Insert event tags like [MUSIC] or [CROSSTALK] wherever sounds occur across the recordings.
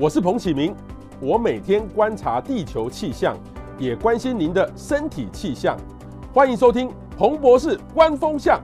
我是彭启明，我每天观察地球气象，也关心您的身体气象。欢迎收听彭博士观风向。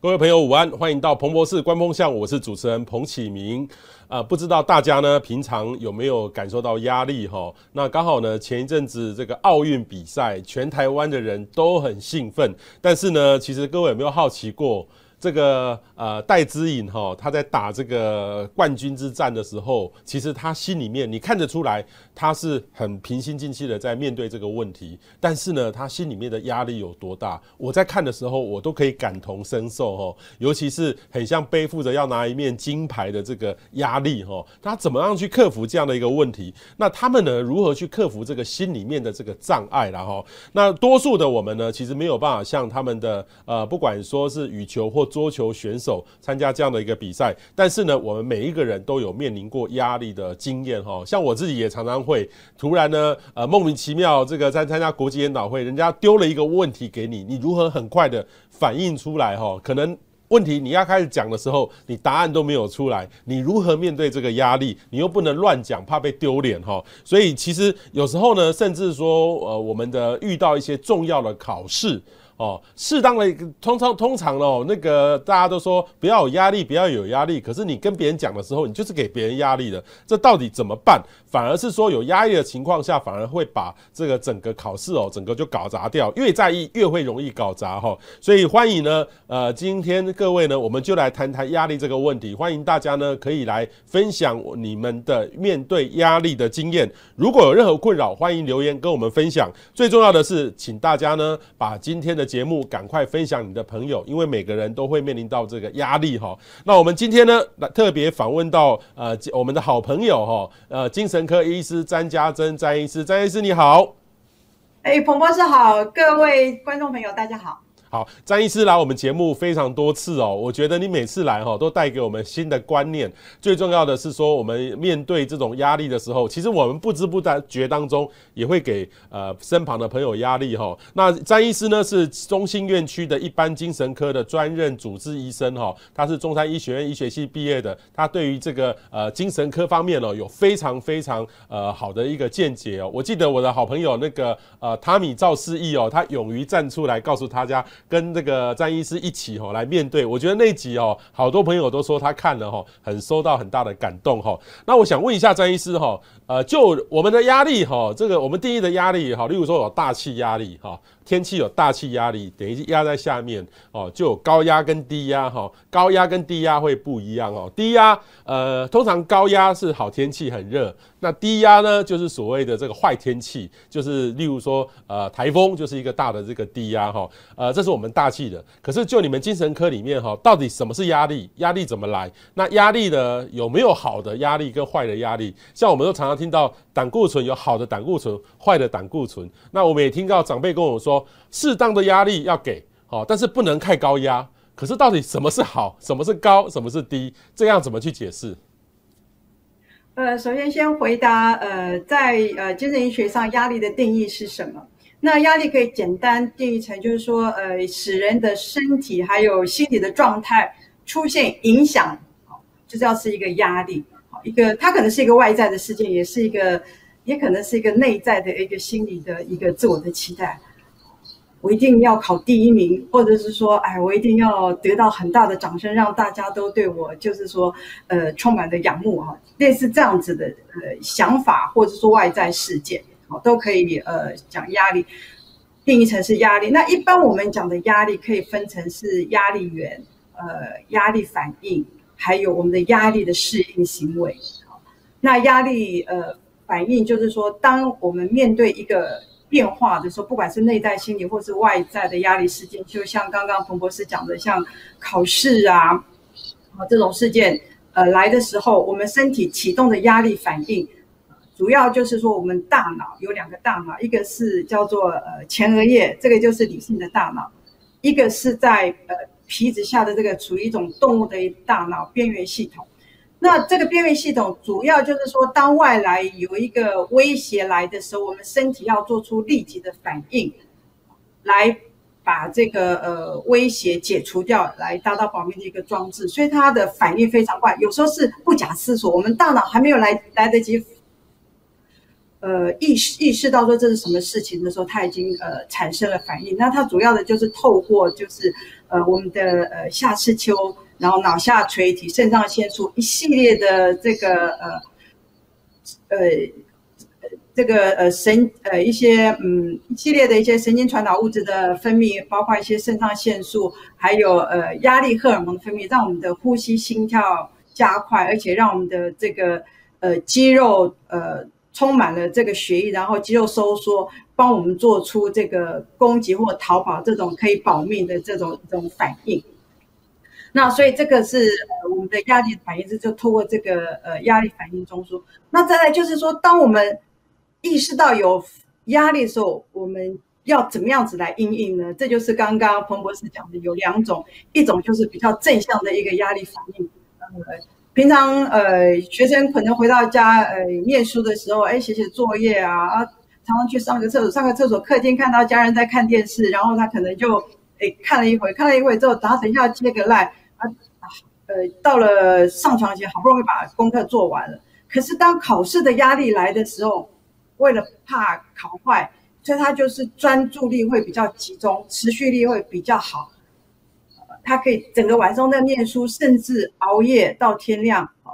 各位朋友午安，欢迎到彭博士观风向，我是主持人彭启明。呃，不知道大家呢平常有没有感受到压力哈？那刚好呢前一阵子这个奥运比赛，全台湾的人都很兴奋，但是呢，其实各位有没有好奇过？这个呃戴资颖哈，他在打这个冠军之战的时候，其实他心里面你看得出来，他是很平心静气的在面对这个问题。但是呢，他心里面的压力有多大？我在看的时候，我都可以感同身受哈。尤其是很像背负着要拿一面金牌的这个压力哈，他怎么样去克服这样的一个问题？那他们呢，如何去克服这个心里面的这个障碍了哈？那多数的我们呢，其实没有办法像他们的呃，不管说是羽球或桌球选手参加这样的一个比赛，但是呢，我们每一个人都有面临过压力的经验哈。像我自己也常常会突然呢，呃，莫名其妙这个在参加国际研讨会，人家丢了一个问题给你，你如何很快的反应出来哈？可能问题你要开始讲的时候，你答案都没有出来，你如何面对这个压力？你又不能乱讲，怕被丢脸哈。所以其实有时候呢，甚至说呃，我们的遇到一些重要的考试。哦，适当的通常通常哦，那个大家都说不要有压力，不要有压力。可是你跟别人讲的时候，你就是给别人压力的。这到底怎么办？反而是说有压力的情况下，反而会把这个整个考试哦，整个就搞砸掉。越在意越会容易搞砸哈。所以欢迎呢，呃，今天各位呢，我们就来谈谈压力这个问题。欢迎大家呢，可以来分享你们的面对压力的经验。如果有任何困扰，欢迎留言跟我们分享。最重要的是，请大家呢，把今天的。节目赶快分享你的朋友，因为每个人都会面临到这个压力哈。那我们今天呢，来特别访问到呃我们的好朋友哈，呃精神科医师詹家珍詹医师，詹医师你好。哎，彭博士好，各位观众朋友大家好。好，詹医师来我们节目非常多次哦，我觉得你每次来哈都带给我们新的观念。最重要的是说，我们面对这种压力的时候，其实我们不知不觉当中也会给呃身旁的朋友压力哈。那詹医师呢是中心院区的一般精神科的专任主治医生哈，他是中山医学院医学系毕业的，他对于这个呃精神科方面哦有非常非常呃好的一个见解哦。我记得我的好朋友那个呃汤米赵世义哦，他勇于站出来告诉大家。跟这个詹医师一起吼来面对，我觉得那集哦，好多朋友都说他看了吼，很收到很大的感动吼。那我想问一下詹医师吼，呃，就我们的压力哈，这个我们定义的压力哈，例如说有大气压力哈。天气有大气压力，等于压在下面哦，就有高压跟低压哈，高压跟低压会不一样哦。低压呃，通常高压是好天气很热，那低压呢就是所谓的这个坏天气，就是例如说呃台风就是一个大的这个低压哈，呃这是我们大气的。可是就你们精神科里面哈，到底什么是压力？压力怎么来？那压力呢有没有好的压力跟坏的压力？像我们都常常听到胆固醇有好的胆固醇，坏的胆固醇。那我们也听到长辈跟我说。适当的压力要给，好，但是不能太高压。可是到底什么是好，什么是高，什么是低？这样怎么去解释？呃，首先先回答，呃，在呃精神医学上，压力的定义是什么？那压力可以简单定义成，就是说，呃，使人的身体还有心理的状态出现影响，就是要是一个压力，一个它可能是一个外在的事件，也是一个，也可能是一个内在的一个心理的一个自我的期待。我一定要考第一名，或者是说，哎，我一定要得到很大的掌声，让大家都对我就是说，呃，充满的仰慕哈，类似这样子的呃想法，或者说外在事件，好，都可以呃讲压力，定义成是压力。那一般我们讲的压力可以分成是压力源，呃，压力反应，还有我们的压力的适应行为。那压力呃反应就是说，当我们面对一个变化的时候，不管是内在心理或是外在的压力事件，就像刚刚彭博士讲的，像考试啊，啊这种事件，呃来的时候，我们身体启动的压力反应，主要就是说我们大脑有两个大脑，一个是叫做呃前额叶，这个就是理性的大脑，一个是在呃皮质下的这个处于一种动物的大脑边缘系统。那这个边缘系统主要就是说，当外来有一个威胁来的时候，我们身体要做出立即的反应，来把这个呃威胁解除掉，来达到保命的一个装置，所以它的反应非常快，有时候是不假思索，我们大脑还没有来来得及呃意识意识到说这是什么事情的时候，它已经呃产生了反应。那它主要的就是透过就是呃我们的呃下视丘，然后脑下垂体、肾上腺素一系列的这个呃呃。这个呃神呃一些嗯一系列的一些神经传导物质的分泌，包括一些肾上腺素，还有呃压力荷尔蒙的分泌，让我们的呼吸心跳加快，而且让我们的这个呃肌肉呃充满了这个血液，然后肌肉收缩，帮我们做出这个攻击或逃跑这种可以保命的这种这种反应。那所以这个是呃我们的压力反应是就透过这个呃压力反应中枢。那再来就是说，当我们意识到有压力的时候，我们要怎么样子来应应呢？这就是刚刚彭博士讲的，有两种，一种就是比较正向的一个压力反应。呃，平常呃学生可能回到家呃念书的时候，哎写写作业啊啊，常常去上个厕所，上个厕所客厅看到家人在看电视，然后他可能就哎看了一会，看了一会之后，然后等一下接个赖啊呃到了上床前好不容易把功课做完了，可是当考试的压力来的时候，为了怕考坏，所以他就是专注力会比较集中，持续力会比较好。他可以整个晚上在念书，甚至熬夜到天亮哦。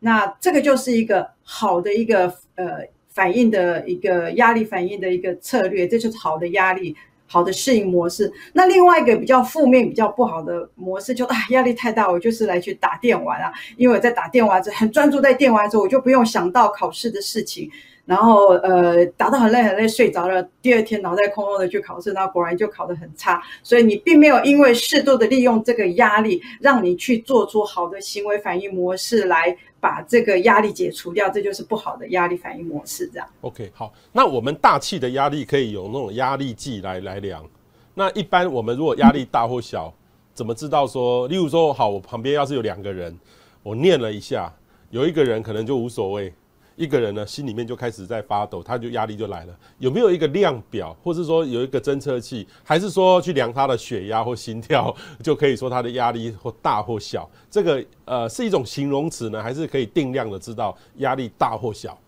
那这个就是一个好的一个呃反应的一个压力反应的一个策略，这就是好的压力，好的适应模式。那另外一个比较负面、比较不好的模式就，就啊压力太大，我就是来去打电玩啊，因为我在打电玩时，很专注在电玩的时候，我就不用想到考试的事情。然后呃，打到很累很累，睡着了。第二天脑袋空空的去考试，那果然就考得很差。所以你并没有因为适度的利用这个压力，让你去做出好的行为反应模式来把这个压力解除掉，这就是不好的压力反应模式。这样。OK，好。那我们大气的压力可以有那种压力计来来量。那一般我们如果压力大或小，怎么知道说？例如说，好，我旁边要是有两个人，我念了一下，有一个人可能就无所谓。一个人呢，心里面就开始在发抖，他就压力就来了。有没有一个量表，或是说有一个侦测器，还是说去量他的血压或心跳，就可以说他的压力或大或小？这个呃是一种形容词呢，还是可以定量的知道压力大或小？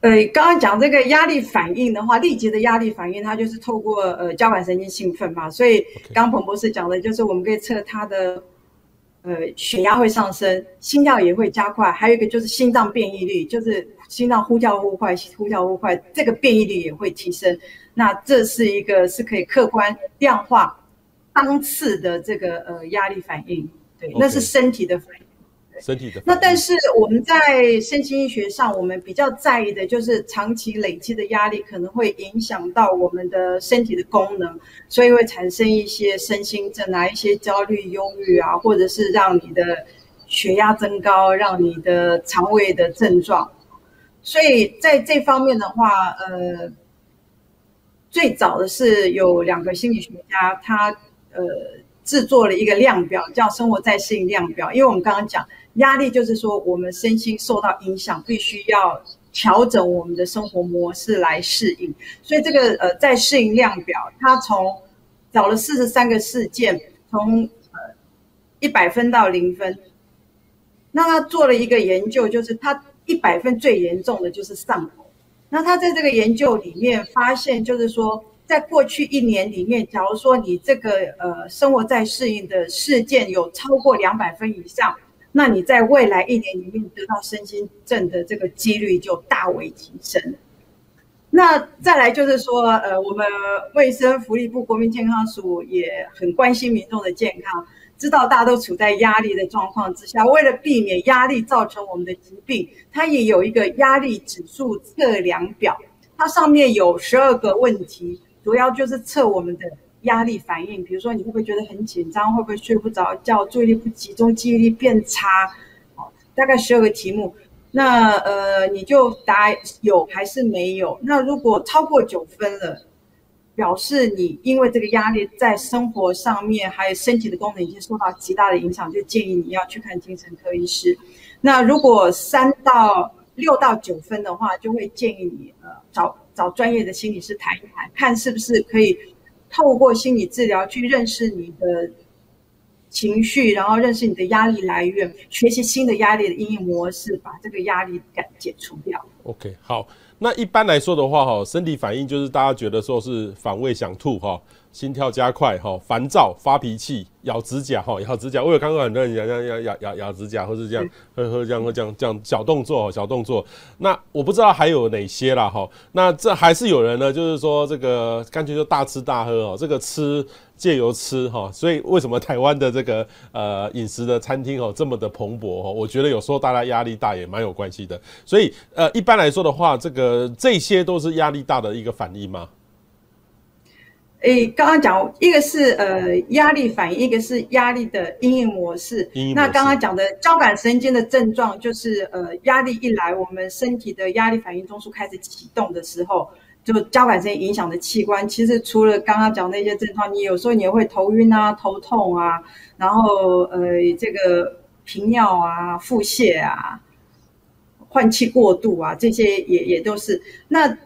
呃，刚刚讲这个压力反应的话，立即的压力反应，它就是透过呃交感神经兴奋嘛，所以刚彭博士讲的就是我们可以测它的。呃，血压会上升，心跳也会加快，还有一个就是心脏变异率，就是心脏忽跳忽快，忽跳忽快，这个变异率也会提升。那这是一个是可以客观量化当次的这个呃压力反应，对.那是身体的反应。身体的。那但是我们在身心医学上，我们比较在意的就是长期累积的压力可能会影响到我们的身体的功能，所以会产生一些身心症啊，一些焦虑、忧郁啊，或者是让你的血压增高，让你的肠胃的症状。所以在这方面的话，呃，最早的是有两个心理学家，他呃制作了一个量表，叫生活在适应量表，因为我们刚刚讲。压力就是说，我们身心受到影响，必须要调整我们的生活模式来适应。所以这个呃，在适应量表，它从找了四十三个事件，从呃一百分到零分。那他做了一个研究，就是他一百分最严重的就是上头。那他在这个研究里面发现，就是说，在过去一年里面，假如说你这个呃生活在适应的事件有超过两百分以上。那你在未来一年里面得到身心症的这个几率就大为提升。那再来就是说，呃，我们卫生福利部国民健康署也很关心民众的健康，知道大家都处在压力的状况之下，为了避免压力造成我们的疾病，它也有一个压力指数测量表，它上面有十二个问题，主要就是测我们的。压力反应，比如说你会不会觉得很紧张，会不会睡不着觉，注意力不集中，记忆力变差，哦，大概十二个题目。那呃，你就答有还是没有？那如果超过九分了，表示你因为这个压力在生活上面还有身体的功能已经受到极大的影响，就建议你要去看精神科医师。那如果三到六到九分的话，就会建议你呃找找专业的心理师谈一谈，看是不是可以。透过心理治疗去认识你的情绪，然后认识你的压力来源，学习新的压力的因应模式，把这个压力感解除掉。OK，好。那一般来说的话，哈，身体反应就是大家觉得说是反胃、想吐，哈，心跳加快，哈，烦躁、发脾气、咬指甲，哈，咬指甲。我有看过很多人咬咬咬咬咬咬指甲，或是这样，呵呵，这样这样这样小动作，小动作。那我不知道还有哪些啦，哈。那这还是有人呢，就是说这个干脆就大吃大喝哦，这个吃。借由吃哈，所以为什么台湾的这个呃饮食的餐厅哦这么的蓬勃哦？我觉得有时候大家压力大也蛮有关系的。所以呃一般来说的话，这个这些都是压力大的一个反应吗？诶，刚刚讲一个是呃压力反应，一个是压力的因应模式。那刚刚讲的交感神经的症状，就是呃压力一来，我们身体的压力反应中枢开始启动的时候。就交感神经影响的器官，其实除了刚刚讲那些症状，你有时候你也会头晕啊、头痛啊，然后呃这个频尿啊、腹泻啊、换气过度啊，这些也也都是。那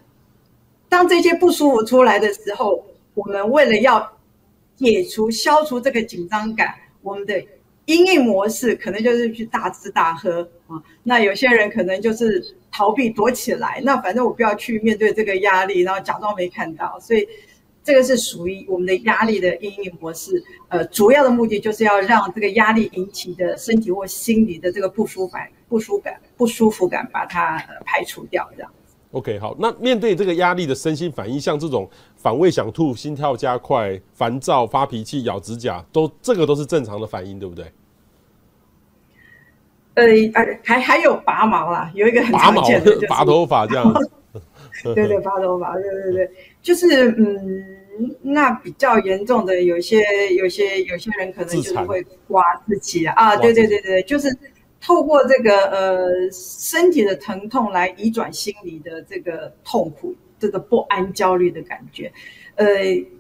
当这些不舒服出来的时候，我们为了要解除、消除这个紧张感，我们的阴影模式可能就是去大吃大喝啊。那有些人可能就是。逃避躲起来，那反正我不要去面对这个压力，然后假装没看到，所以这个是属于我们的压力的阴影模式。呃，主要的目的就是要让这个压力引起的身体或心理的这个不舒服、不舒服感、不舒服感，把它排除掉，这样。OK，好，那面对这个压力的身心反应，像这种反胃、想吐、心跳加快、烦躁、发脾气、咬指甲，都这个都是正常的反应，对不对？呃，还还有拔毛啦，有一个很常见的，[LAUGHS] 就是拔头发这样。[LAUGHS] 对对，拔头发，对对对，[LAUGHS] 就是嗯，那比较严重的，有些有些有些人可能就是会刮自己啊，对对对对，就是透过这个呃身体的疼痛来移转心理的这个痛苦，这个不安、焦虑的感觉。呃，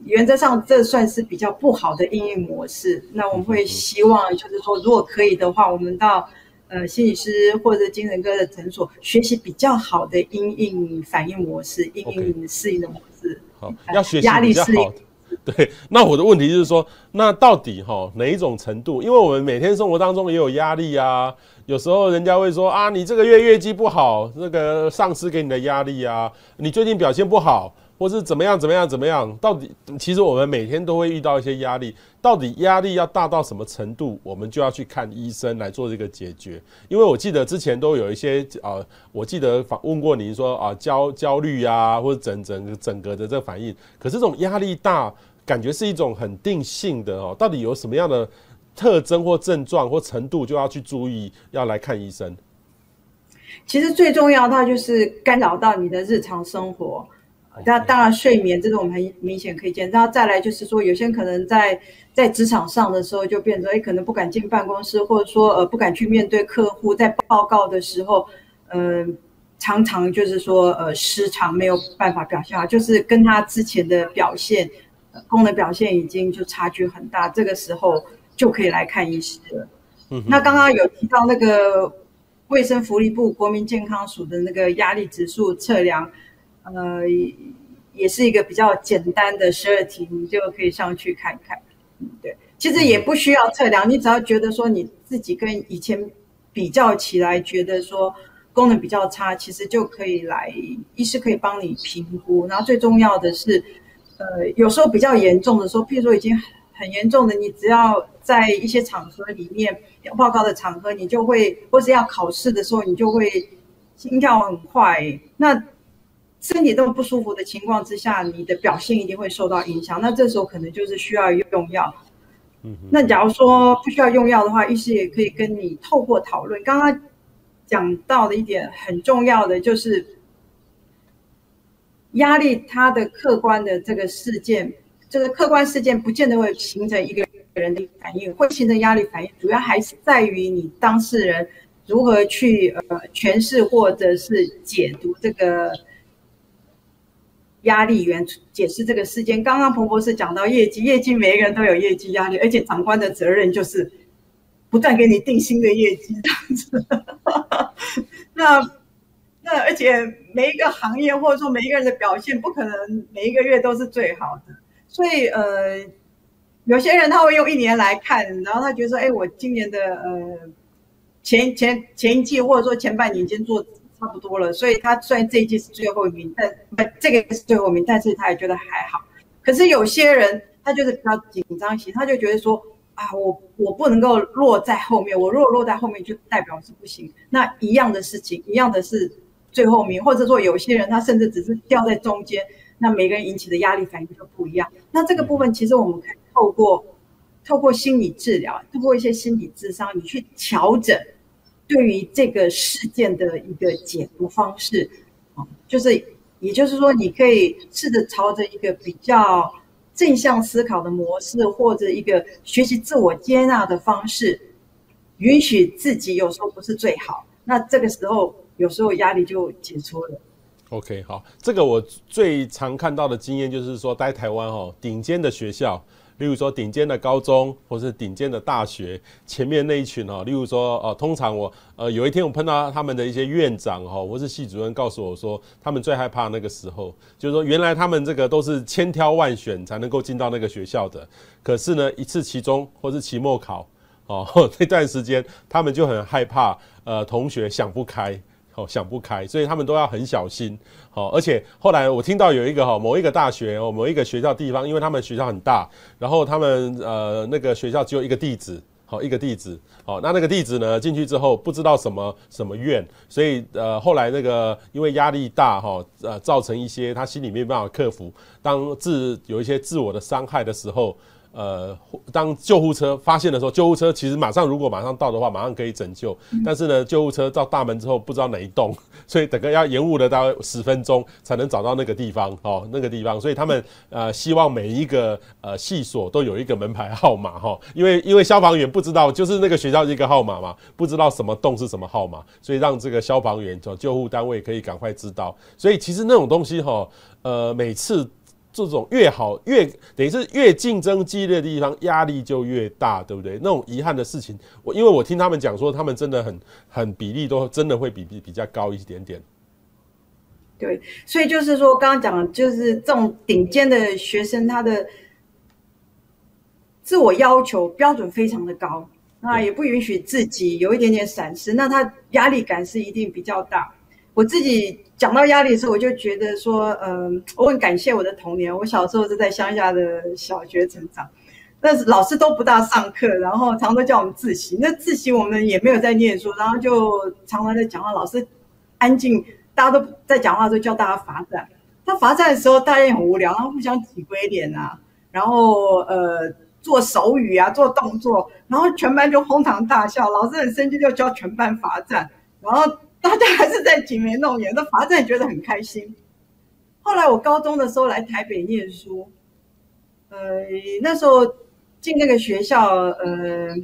原则上这算是比较不好的应应模式。那我们会希望就是说，如果可以的话，我们到。呃，心理师或者精神科的诊所学习比较好的因应反应模式，因应适应的模式。好，要学习压力适应。[LAUGHS] 对，那我的问题就是说，那到底哈哪一种程度？因为我们每天生活当中也有压力啊，有时候人家会说啊，你这个月业绩不好，那个上司给你的压力啊，你最近表现不好。或是怎么样怎么样怎么样？到底其实我们每天都会遇到一些压力，到底压力要大到什么程度，我们就要去看医生来做这个解决。因为我记得之前都有一些啊、我记得访问过您说啊，焦焦虑啊，或者整整整个的这个反应。可是这种压力大，感觉是一种很定性的哦，到底有什么样的特征或症状或程度，就要去注意，要来看医生。其实最重要，它就是干扰到你的日常生活。那当然，睡眠这种我们很明显可以见。然后再来就是说，有些人可能在在职场上的时候就变成，哎，可能不敢进办公室，或者说呃不敢去面对客户，在报告的时候，呃，常常就是说呃失常，没有办法表现好，就是跟他之前的表现，功能表现已经就差距很大。这个时候就可以来看医师了。嗯，那刚刚有提到那个卫生福利部国民健康署的那个压力指数测量。呃，也是一个比较简单的十二题，你就可以上去看看。嗯，对，其实也不需要测量，你只要觉得说你自己跟以前比较起来，觉得说功能比较差，其实就可以来，医师可以帮你评估。然后最重要的是，呃，有时候比较严重的时候，譬如说已经很严重的，你只要在一些场合里面要报告的场合，你就会，或是要考试的时候，你就会心跳很快。那身体这么不舒服的情况之下，你的表现一定会受到影响。那这时候可能就是需要用药。嗯，那假如说不需要用药的话，医师也可以跟你透过讨论。刚刚讲到的一点很重要的就是压力，它的客观的这个事件，这个客观事件不见得会形成一个人的反应，会形成压力反应，主要还是在于你当事人如何去呃诠释或者是解读这个。压力源解释这个事件。刚刚彭博士讲到业绩，业绩每一个人都有业绩压力，而且长官的责任就是不断给你定新的业绩这样子。[LAUGHS] 那那而且每一个行业或者说每一个人的表现不可能每一个月都是最好的，所以呃，有些人他会用一年来看，然后他觉得说，哎，我今年的呃前前前一季或者说前半年已经做差不多了，所以他虽然这一季是最后一名，但不这个是最后一名，但是他也觉得还好。可是有些人他就是比较紧张型，他就觉得说啊，我我不能够落在后面，我如果落在后面就代表是不行。那一样的事情，一样的是最后面，或者说有些人他甚至只是掉在中间，那每个人引起的压力反应就不一样。那这个部分其实我们可以透过透过心理治疗，透过一些心理智商，你去调整对于这个事件的一个解读方式啊，就是。也就是说，你可以试着朝着一个比较正向思考的模式，或者一个学习自我接纳的方式，允许自己有时候不是最好。那这个时候，有时候压力就解除了。OK，好，这个我最常看到的经验就是说，在台湾哦，顶尖的学校。例如说顶尖的高中，或是顶尖的大学，前面那一群哦，例如说哦，通常我呃有一天我碰到他们的一些院长哈，或是系主任告诉我说，他们最害怕那个时候，就是说原来他们这个都是千挑万选才能够进到那个学校的，可是呢，一次期中或是期末考哦，[LAUGHS] 那段时间他们就很害怕，呃，同学想不开。哦，想不开，所以他们都要很小心。好，而且后来我听到有一个哈，某一个大学哦，某一个学校地方，因为他们学校很大，然后他们呃那个学校只有一个地址，好一个地址，好那那个地址呢进去之后不知道什么什么院，所以呃后来那个因为压力大哈，呃造成一些他心里没办法克服，当自有一些自我的伤害的时候。呃，当救护车发现的时候，救护车其实马上如果马上到的话，马上可以拯救。但是呢，救护车到大门之后，不知道哪一栋，[LAUGHS] 所以整个要延误了大概十分钟才能找到那个地方哦，那个地方。所以他们呃希望每一个呃系所都有一个门牌号码哈，因为因为消防员不知道就是那个学校一个号码嘛，不知道什么栋是什么号码，所以让这个消防员救救护单位可以赶快知道。所以其实那种东西哈，呃每次。这种越好越等于是越竞争激烈的地方，压力就越大，对不对？那种遗憾的事情，我因为我听他们讲说，他们真的很很比例都真的会比比比较高一点点。对，所以就是说，刚刚讲的就是这种顶尖的学生，他的自我要求标准非常的高，那也不允许自己有一点点闪失，那他压力感是一定比较大。我自己讲到压力的时候，我就觉得说，嗯，我很感谢我的童年。我小时候是在乡下的小学成长，但是老师都不大上课，然后常常叫我们自习。那自习我们也没有在念书，然后就常常在讲话。老师安静，大家都在讲话的时候叫大家罚站。他罚站的时候，大家也很无聊，然后互相挤鬼脸啊，然后呃做手语啊，做动作，然后全班就哄堂大笑。老师很生气，就叫全班罚站，然后。大家还是在挤眉弄眼，那罚站觉得很开心。后来我高中的时候来台北念书，呃，那时候进那个学校，呃，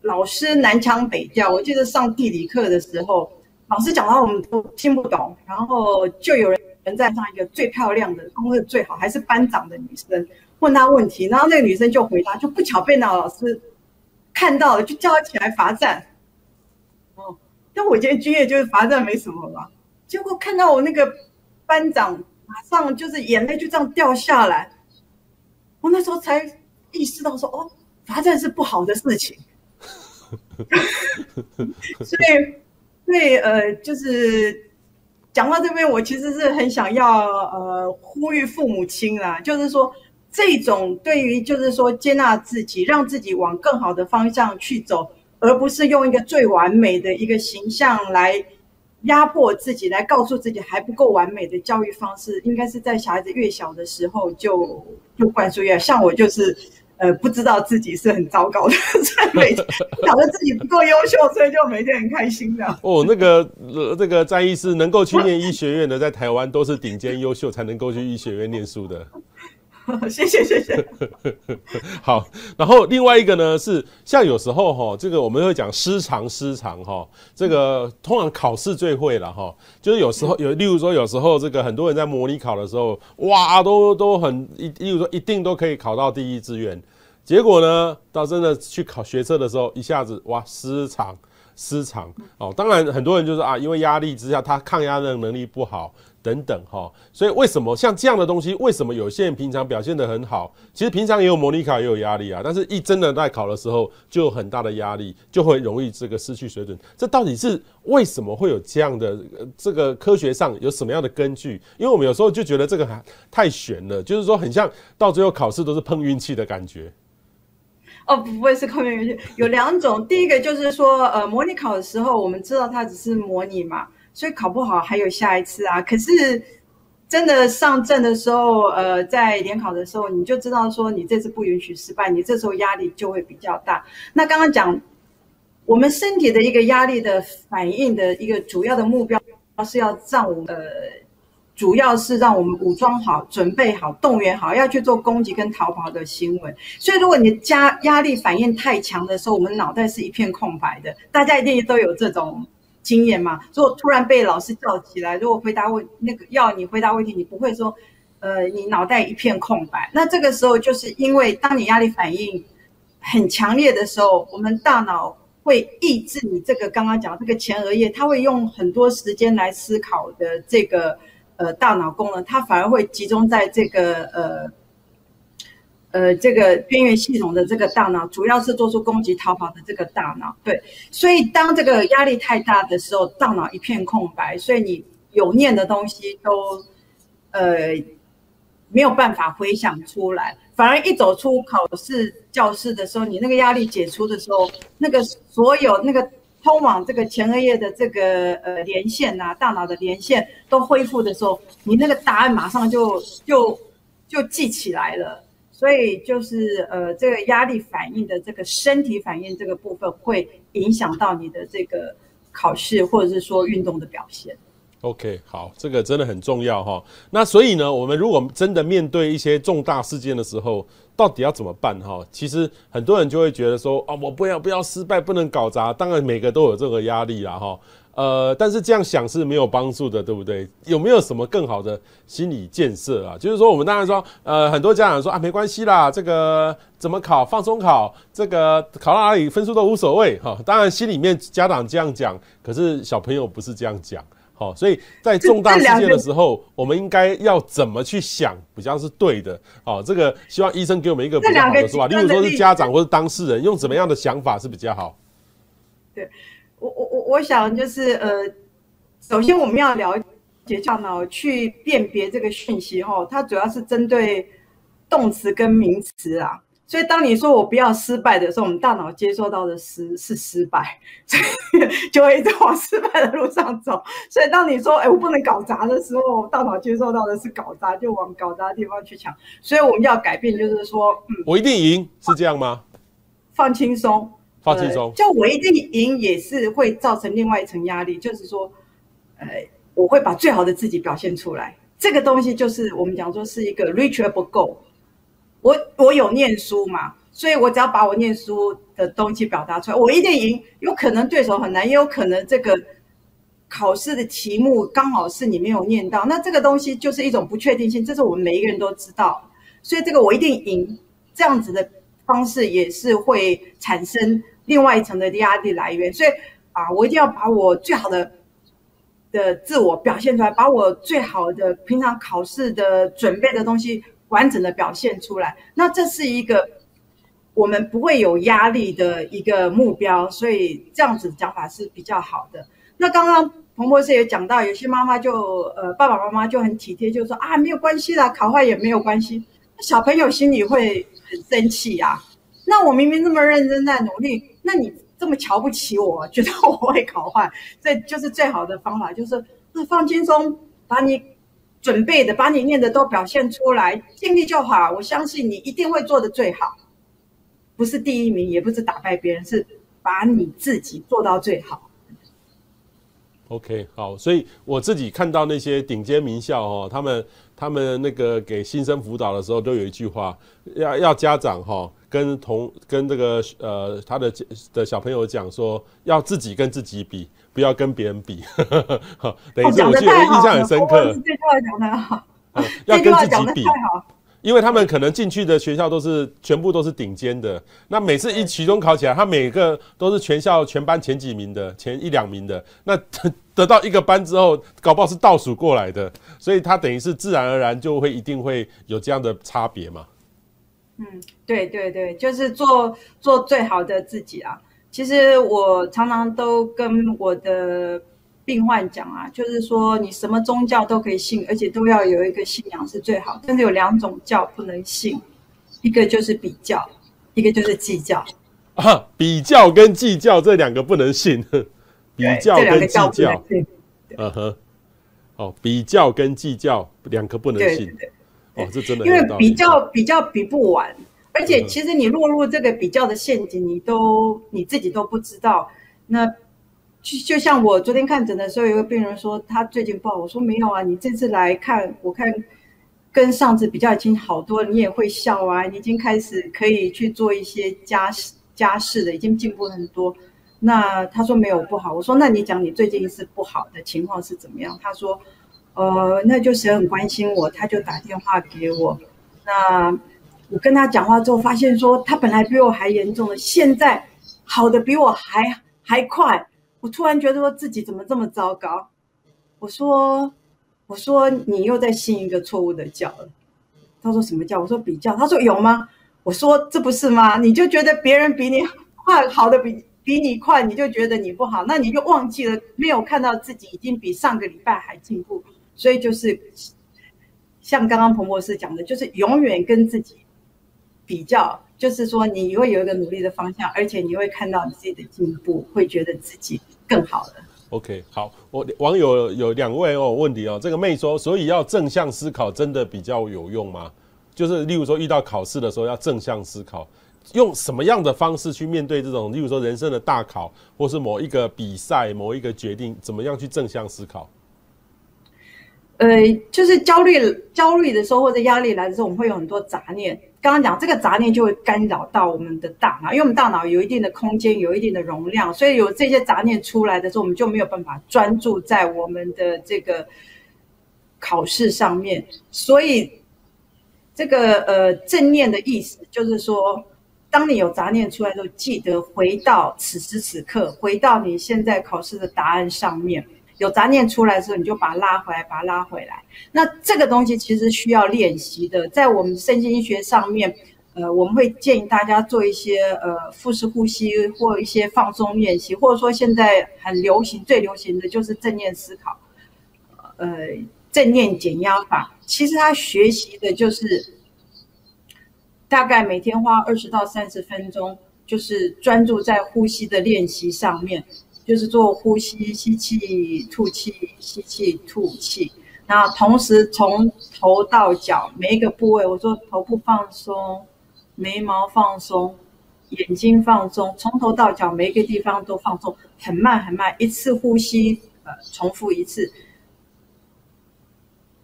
老师南腔北调。我记得上地理课的时候，老师讲到我们都听不懂，然后就有人在上一个最漂亮的、功课最好，还是班长的女生问他问题，然后那个女生就回答，就不巧被那个老师看到了，就叫他起来罚站。但我觉得军业就是罚站没什么嘛，结果看到我那个班长马上就是眼泪就这样掉下来，我那时候才意识到说哦，罚站是不好的事情，[LAUGHS] 所以所以呃就是讲到这边，我其实是很想要呃呼吁父母亲啦，就是说这种对于就是说接纳自己，让自己往更好的方向去走。而不是用一个最完美的一个形象来压迫自己，来告诉自己还不够完美的教育方式，应该是在小孩子越小的时候就 [LAUGHS] 就灌输越。像我就是，呃，不知道自己是很糟糕的，所以每天想着自己不够优秀，所以就每天很开心的。哦，那个呃，[LAUGHS] 这个在医师能够去念医学院的，在台湾都是顶尖优秀才能够去医学院念书的。谢 [LAUGHS] 谢谢谢，[LAUGHS] 好，然后另外一个呢是像有时候哈，这个我们会讲失常失常哈，这个通常考试最会了哈，就是有时候有，例如说有时候这个很多人在模拟考的时候，哇，都都很一，例如说一定都可以考到第一志愿，结果呢，到真的去考学测的时候，一下子哇失常，失常哦。当然，很多人就是啊，因为压力之下，他抗压的能力不好。等等哈，所以为什么像这样的东西，为什么有些人平常表现得很好，其实平常也有模拟考也有压力啊，但是一真的在考的时候就有很大的压力，就会容易这个失去水准。这到底是为什么会有这样的？这个科学上有什么样的根据？因为我们有时候就觉得这个还太悬了，就是说很像到最后考试都是碰运气的感觉。哦，不会是靠运气，有两种，第一个就是说，呃，模拟考的时候，我们知道它只是模拟嘛。所以考不好还有下一次啊！可是真的上阵的时候，呃，在联考的时候，你就知道说你这次不允许失败，你这时候压力就会比较大。那刚刚讲我们身体的一个压力的反应的一个主要的目标是要让我们呃，主要是让我们武装好、准备好、动员好，要去做攻击跟逃跑的行为。所以如果你加压力反应太强的时候，我们脑袋是一片空白的。大家一定都有这种。经验嘛，如果突然被老师叫起来，如果回答问那个要你回答问题，你不会说，呃，你脑袋一片空白。那这个时候就是因为当你压力反应很强烈的时候，我们大脑会抑制你这个刚刚讲这个前额叶，它会用很多时间来思考的这个呃大脑功能，它反而会集中在这个呃。呃，这个边缘系统的这个大脑，主要是做出攻击逃跑的这个大脑。对，所以当这个压力太大的时候，大脑一片空白，所以你有念的东西都呃没有办法回想出来，反而一走出考试教室的时候，你那个压力解除的时候，那个所有那个通往这个前额叶的这个呃连线啊，大脑的连线都恢复的时候，你那个答案马上就就就记起来了。所以就是呃，这个压力反应的这个身体反应这个部分，会影响到你的这个考试或者是说运动的表现。OK，好，这个真的很重要哈。那所以呢，我们如果真的面对一些重大事件的时候，到底要怎么办哈？其实很多人就会觉得说啊，我不要不要失败，不能搞砸。当然每个都有这个压力啦哈。呃，但是这样想是没有帮助的，对不对？有没有什么更好的心理建设啊？就是说，我们当然说，呃，很多家长说啊，没关系啦，这个怎么考，放松考，这个考到哪里分数都无所谓哈。当然心里面家长这样讲，可是小朋友不是这样讲，好，所以在重大事件的时候，我们应该要怎么去想，比较是对的。好，这个希望医生给我们一个比较好的说法，例如说是家长或是当事人用怎么样的想法是比较好。对。我我我我想就是呃，首先我们要了解大脑去辨别这个讯息哈，它主要是针对动词跟名词啊。所以当你说我不要失败的时候，我们大脑接受到的失是失败，所以 [LAUGHS] 就会一直往失败的路上走。所以当你说哎我不能搞砸的时候，大脑接受到的是搞砸，就往搞砸的地方去抢。所以我们要改变，就是说，嗯，我一定赢，是这样吗？放轻松。放轻松，就我一定赢也是会造成另外一层压力，就是说，呃，我会把最好的自己表现出来。这个东西就是我们讲说是一个 reachable goal。我我有念书嘛，所以我只要把我念书的东西表达出来，我一定赢。有可能对手很难，也有可能这个考试的题目刚好是你没有念到，那这个东西就是一种不确定性，这是我们每一个人都知道。所以这个我一定赢，这样子的方式也是会产生。另外一层的压力来源，所以啊，我一定要把我最好的的自我表现出来，把我最好的平常考试的准备的东西完整的表现出来。那这是一个我们不会有压力的一个目标，所以这样子讲法是比较好的。那刚刚彭博士也讲到，有些妈妈就呃爸爸妈妈就很体贴，就说啊没有关系啦，考坏也没有关系。小朋友心里会很生气啊。那我明明那么认真在努力，那你这么瞧不起我，觉得我会考坏，这就是最好的方法，就是那放轻松，把你准备的、把你念的都表现出来，尽力就好。我相信你一定会做得最好，不是第一名，也不是打败别人，是把你自己做到最好。OK，好，所以我自己看到那些顶尖名校哦，他们他们那个给新生辅导的时候，都有一句话，要要家长哈。跟同跟这个呃他的的小朋友讲说，要自己跟自己比，不要跟别人比。[LAUGHS] 等于是我记得印象很深刻。这句话讲得好，[LAUGHS] 要跟自己比，因为他们可能进去的学校都是全部都是顶尖的，那每次一期中考起来，他每个都是全校全班前几名的，前一两名的，那 [LAUGHS] 得到一个班之后，搞不好是倒数过来的，所以他等于是自然而然就会一定会有这样的差别嘛。嗯，对对对，就是做做最好的自己啊。其实我常常都跟我的病患讲啊，就是说你什么宗教都可以信，而且都要有一个信仰是最好。但是有两种教不能信，一个就是比较，一个就是计较。啊，比较跟计较这两个不能信。[LAUGHS] 比较跟计较，嗯哼，哦，比较跟计较两个不能信。对对对，哦，这真的因为比较比较比不完。而且，其实你落入这个比较的陷阱，你都你自己都不知道。那就就像我昨天看诊的时候，有个病人说他最近不好，我说没有啊，你这次来看，我看跟上次比较已经好多了，你也会笑啊，你已经开始可以去做一些家事家事的，已经进步很多。那他说没有不好，我说那你讲你最近是不好的情况是怎么样？他说，呃，那就是很关心我，他就打电话给我，那。我跟他讲话之后，发现说他本来比我还严重的，现在好的比我还还快。我突然觉得说自己怎么这么糟糕。我说，我说你又在信一个错误的教了。他说什么教？我说比较。他说有吗？我说这不是吗？你就觉得别人比你快，好的比比你快，你就觉得你不好，那你就忘记了，没有看到自己已经比上个礼拜还进步。所以就是像刚刚彭博士讲的，就是永远跟自己。比较就是说，你会有一个努力的方向，而且你会看到你自己的进步，会觉得自己更好了。OK，好，我网友有两位哦问题哦，这个妹说，所以要正向思考真的比较有用吗？就是例如说遇到考试的时候要正向思考，用什么样的方式去面对这种，例如说人生的大考，或是某一个比赛、某一个决定，怎么样去正向思考？呃，就是焦虑、焦虑的时候或者压力来的时候，我们会有很多杂念。刚刚讲这个杂念就会干扰到我们的大脑，因为我们大脑有一定的空间，有一定的容量，所以有这些杂念出来的时候，我们就没有办法专注在我们的这个考试上面。所以这个呃正念的意思就是说，当你有杂念出来的时候，记得回到此时此刻，回到你现在考试的答案上面。有杂念出来的时候，你就把它拉回来，把它拉回来。那这个东西其实需要练习的，在我们身心医学上面，呃，我们会建议大家做一些呃腹式呼吸或一些放松练习，或者说现在很流行、最流行的就是正念思考，呃，正念减压法。其实他学习的就是大概每天花二十到三十分钟，就是专注在呼吸的练习上面。就是做呼吸，吸气、吐气，吸气、吐气。那同时从头到脚每一个部位，我说头部放松，眉毛放松，眼睛放松，从头到脚每一个地方都放松，很慢很慢，一次呼吸，呃，重复一次。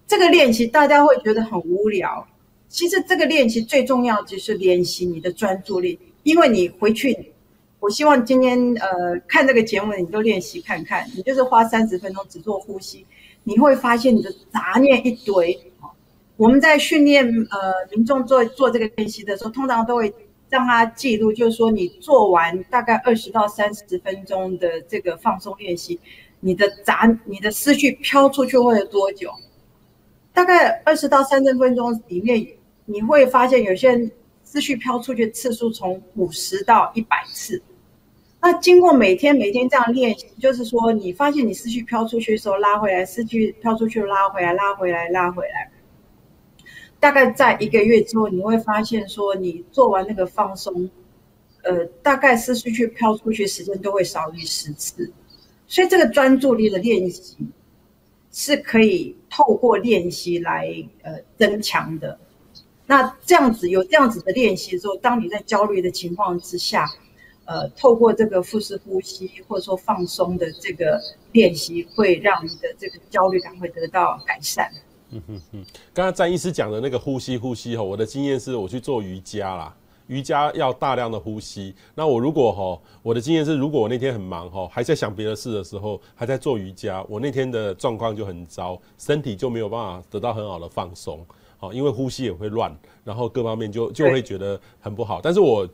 这个练习大家会觉得很无聊，其实这个练习最重要就是练习你的专注力，因为你回去。我希望今天呃看这个节目，你都练习看看。你就是花三十分钟只做呼吸，你会发现你的杂念一堆。我们在训练呃民众做做这个练习的时候，通常都会让他记录，就是说你做完大概二十到三十分钟的这个放松练习，你的杂你的思绪飘出去会有多久？大概二十到三十分钟里面，你会发现有些人思绪飘出去次数从五十到一百次。那经过每天每天这样练习，就是说，你发现你思绪飘出去的时候拉回来，思绪飘出去拉回来，拉回来，拉回来。大概在一个月之后，你会发现说，你做完那个放松，呃，大概思绪去飘出去时间都会少于十次。所以这个专注力的练习是可以透过练习来呃增强的。那这样子有这样子的练习之后，当你在焦虑的情况之下。呃，透过这个腹式呼吸或者说放松的这个练习，会让你的这个焦虑感会得到改善。嗯哼哼，刚刚詹医师讲的那个呼吸呼吸哈，我的经验是我去做瑜伽啦，瑜伽要大量的呼吸。那我如果哈，我的经验是，如果我那天很忙哈，还在想别的事的时候，还在做瑜伽，我那天的状况就很糟，身体就没有办法得到很好的放松。好，因为呼吸也会乱，然后各方面就就会觉得很不好。但是我。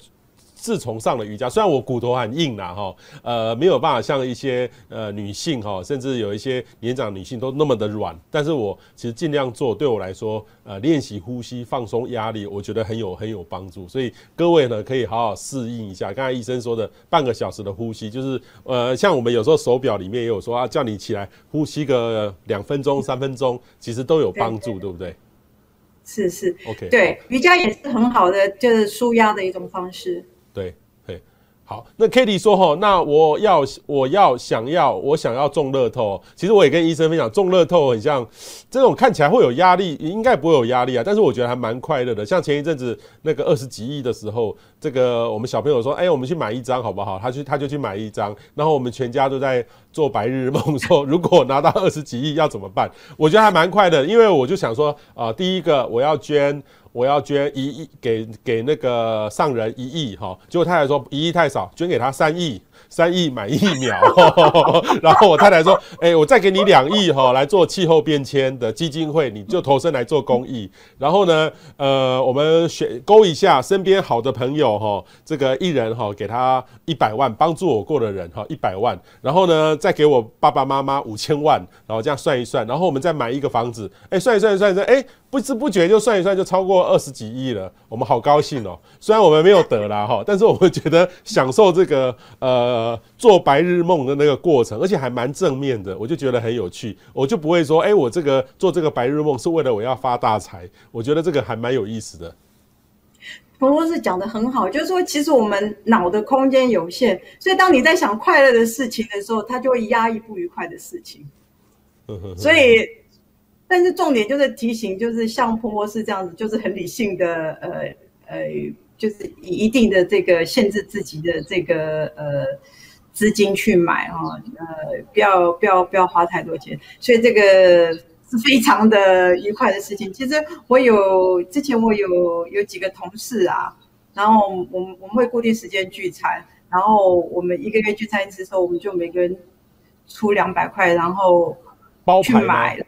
自从上了瑜伽，虽然我骨头很硬啦，哈，呃，没有办法像一些呃女性哈，甚至有一些年长女性都那么的软，但是我其实尽量做，对我来说，呃，练习呼吸、放松压力，我觉得很有很有帮助。所以各位呢，可以好好适应一下。刚才医生说的半个小时的呼吸，就是呃，像我们有时候手表里面也有说啊，叫你起来呼吸个两分钟、三分钟，其实都有帮助，对，不对？是是，OK，对，瑜伽也是很好的，就是舒压的一种方式。对，对，好。那 Katie 说哈，那我要，我要想要，我想要中乐透。其实我也跟医生分享，中乐透很像这种看起来会有压力，应该不会有压力啊。但是我觉得还蛮快乐的。像前一阵子那个二十几亿的时候，这个我们小朋友说，哎，我们去买一张好不好？他去，他就去买一张。然后我们全家都在做白日梦，[LAUGHS] 说如果拿到二十几亿要怎么办？我觉得还蛮快的，因为我就想说啊、第一个我要捐。我要捐一亿给给那个上人一亿哈，结果太太说一亿太少，捐给他三亿。三亿买疫苗，[LAUGHS] 然后我太太说：“哎、欸，我再给你两亿哈，来做气候变迁的基金会，你就投身来做公益。[LAUGHS] 然后呢，呃，我们选勾一下身边好的朋友哈，这个一人哈，给他一百万，帮助我过的人哈，一百万。然后呢，再给我爸爸妈妈五千万，然后这样算一算，然后我们再买一个房子。哎，算一算，算一算，哎，不知不觉就算一算就超过二十几亿了，我们好高兴哦。虽然我们没有得啦哈，但是我们觉得享受这个呃。”呃，做白日梦的那个过程，而且还蛮正面的，我就觉得很有趣，我就不会说，哎、欸，我这个做这个白日梦是为了我要发大财，我觉得这个还蛮有意思的。彭博士讲的很好，就是说，其实我们脑的空间有限，所以当你在想快乐的事情的时候，它就会压抑不愉快的事情。[LAUGHS] 所以，但是重点就是提醒，就是像彭博士这样子，就是很理性的，呃呃。就是以一定的这个限制自己的这个呃资金去买哈，呃不要不要不要花太多钱，所以这个是非常的愉快的事情。其实我有之前我有有几个同事啊，然后我们我们会固定时间聚餐，然后我们一个月聚餐一次的时候，我们就每个人出两百块，然后去买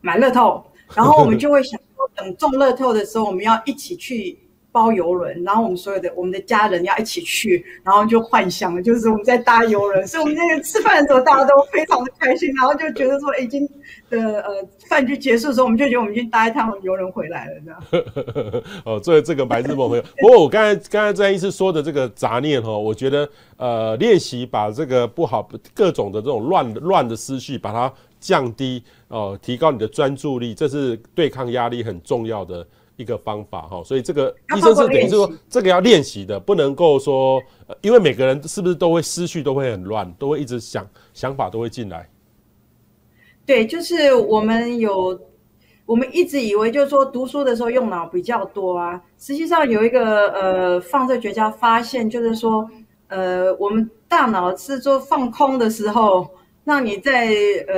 买乐透，然后我们 [LAUGHS] 就会想说，等中乐透的时候，我们要一起去。包游轮，然后我们所有的我们的家人要一起去，然后就幻想就是我们在搭游轮，[LAUGHS] 所以我们那个吃饭的时候大家都非常的开心，然后就觉得说已经的呃饭局结束的时候，我们就觉得我们已经搭一趟游轮回来了这样。[LAUGHS] 哦，作为这个白日梦朋友，[LAUGHS] 不过我刚才刚才在医师说的这个杂念哈，我觉得呃练习把这个不好各种的这种乱乱的思绪把它降低哦、呃，提高你的专注力，这是对抗压力很重要的。一个方法哈，所以这个医生是等于是说，这个要练习的，不能够说，因为每个人是不是都会思绪都会很乱，都会一直想想法都会进来。对，就是我们有，我们一直以为就是说读书的时候用脑比较多啊，实际上有一个呃放射学家发现，就是说呃我们大脑是做放空的时候，让你在呃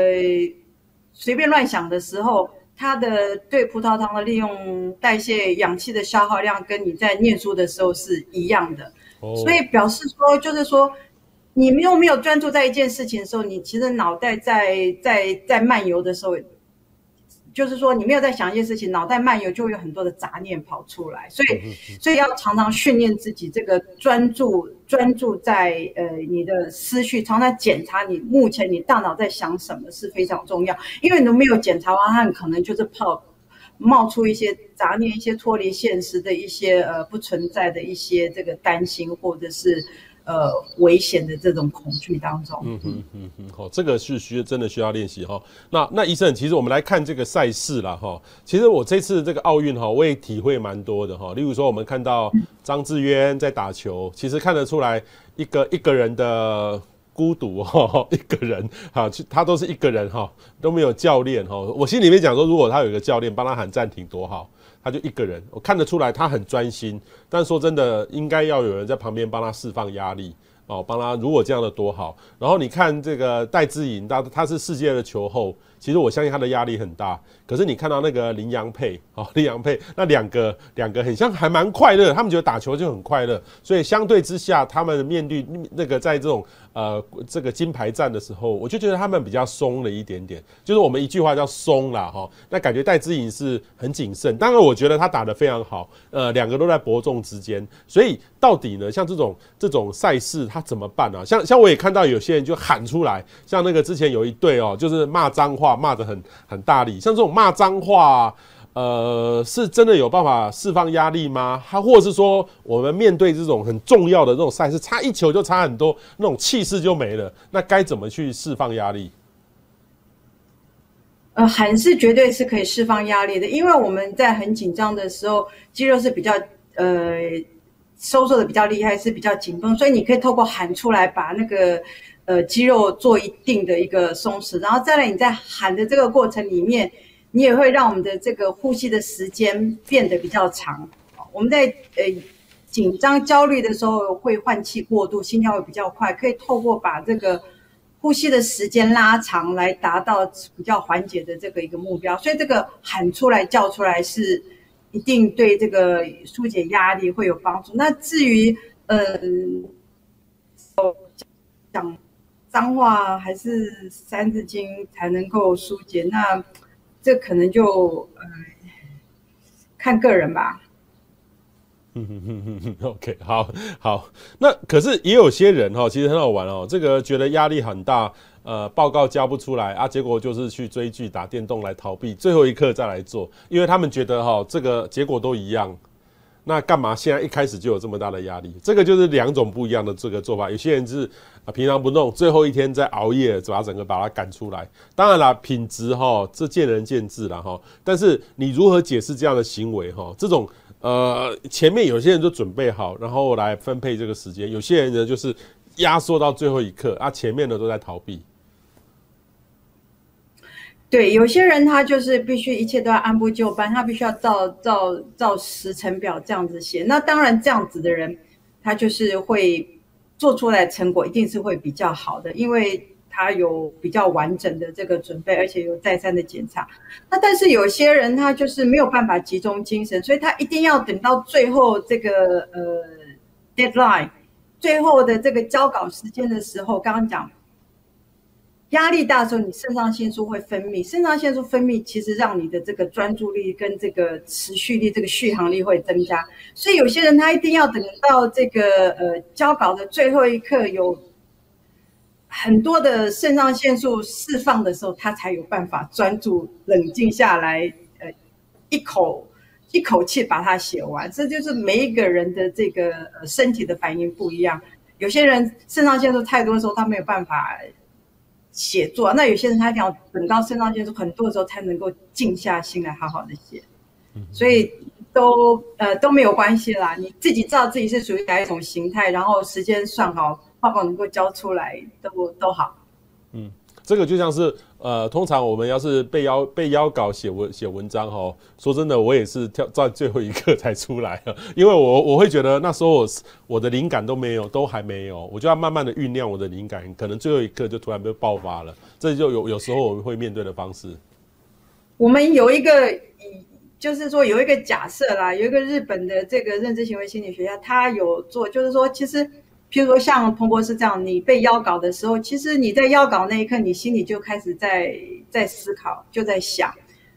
随便乱想的时候。它的对葡萄糖的利用、代谢、氧气的消耗量，跟你在念书的时候是一样的，所以表示说，就是说，你又没有专注在一件事情的时候，你其实脑袋在在在漫游的时候。就是说，你没有在想一件事情，脑袋漫游就会有很多的杂念跑出来，所以，所以要常常训练自己这个专注，专注在呃你的思绪，常常检查你目前你大脑在想什么是非常重要，因为你都没有检查完，它可能就是跑冒出一些杂念，一些脱离现实的一些呃不存在的一些这个担心或者是。呃，危险的这种恐惧当中，嗯哼嗯哼，好，这个是需真的需要练习哈。那那医生，其实我们来看这个赛事了哈。其实我这次这个奥运哈，我也体会蛮多的哈。例如说，我们看到张志渊在打球，其实看得出来一个一个人的孤独哈，[LAUGHS] 一个人哈，他都是一个人哈，都没有教练哈。我心里面讲说，如果他有一个教练帮他喊暂停多好。他就一个人，我看得出来他很专心，但说真的，应该要有人在旁边帮他释放压力哦，帮他。如果这样的多好。然后你看这个戴资颖，他他是世界的球后，其实我相信他的压力很大。可是你看到那个林洋配哦，[LAUGHS] 林洋配那两个两个很像，还蛮快乐，他们觉得打球就很快乐，所以相对之下，他们面对那个在这种呃这个金牌战的时候，我就觉得他们比较松了一点点，就是我们一句话叫松啦哈。那感觉戴资颖是很谨慎，当然我觉得他打得非常好，呃，两个都在伯仲之间。所以到底呢，像这种这种赛事他怎么办呢、啊？像像我也看到有些人就喊出来，像那个之前有一队哦，就是骂脏话骂得很很大力，像这种骂脏话。呃，是真的有办法释放压力吗？还或是说，我们面对这种很重要的这种赛事，差一球就差很多，那种气势就没了，那该怎么去释放压力？呃，喊是绝对是可以释放压力的，因为我们在很紧张的时候，肌肉是比较呃收缩的比较厉害，是比较紧绷，所以你可以透过喊出来，把那个呃肌肉做一定的一个松弛，然后再来你在喊的这个过程里面。你也会让我们的这个呼吸的时间变得比较长。我们在呃紧张、焦虑的时候会换气过度，心跳会比较快。可以透过把这个呼吸的时间拉长，来达到比较缓解的这个一个目标。所以这个喊出来、叫出来是一定对这个纾解压力会有帮助。那至于呃讲脏话还是三字经才能够纾解，那。这可能就呃看个人吧。嗯哼哼哼哼，OK，好，好。那可是也有些人哈，其实很好玩哦。这个觉得压力很大，呃，报告交不出来啊，结果就是去追剧、打电动来逃避，最后一刻再来做，因为他们觉得哈，这个结果都一样。那干嘛现在一开始就有这么大的压力？这个就是两种不一样的这个做法。有些人是啊，平常不弄，最后一天再熬夜，把整个把它赶出来。当然啦，品质哈，这见仁见智了哈。但是你如何解释这样的行为哈？这种呃，前面有些人就准备好，然后来分配这个时间；有些人呢，就是压缩到最后一刻啊，前面的都在逃避。对，有些人他就是必须一切都要按部就班，他必须要照照照时程表这样子写。那当然，这样子的人，他就是会做出来成果一定是会比较好的，因为他有比较完整的这个准备，而且有再三的检查。那但是有些人他就是没有办法集中精神，所以他一定要等到最后这个呃 deadline，最后的这个交稿时间的时候，刚刚讲。压力大的时候，你肾上腺素会分泌，肾上腺素分泌其实让你的这个专注力跟这个持续力、这个续航力会增加。所以有些人他一定要等到这个呃交稿的最后一刻，有很多的肾上腺素释放的时候，他才有办法专注、冷静下来，呃，一口一口气把它写完。这就是每一个人的这个呃身体的反应不一样。有些人肾上腺素太多的时候，他没有办法。写作，那有些人他一定要等到肾上腺素很多的时候才能够静下心来好好的写，所以都呃都没有关系啦。你自己知道自己是属于哪一种形态，然后时间算好，报告能够交出来都都好。嗯。这个就像是，呃，通常我们要是被邀被邀稿写文写文章哈，说真的，我也是跳在最后一刻才出来，[LAUGHS] 因为我我会觉得那时候我我的灵感都没有，都还没有，我就要慢慢的酝酿我的灵感，可能最后一刻就突然被爆发了，这就有有时候我们会面对的方式。我们有一个，就是说有一个假设啦，有一个日本的这个认知行为心理学家，他有做，就是说其实。譬如说，像彭博士这样，你被邀稿的时候，其实你在邀稿那一刻，你心里就开始在在思考，就在想。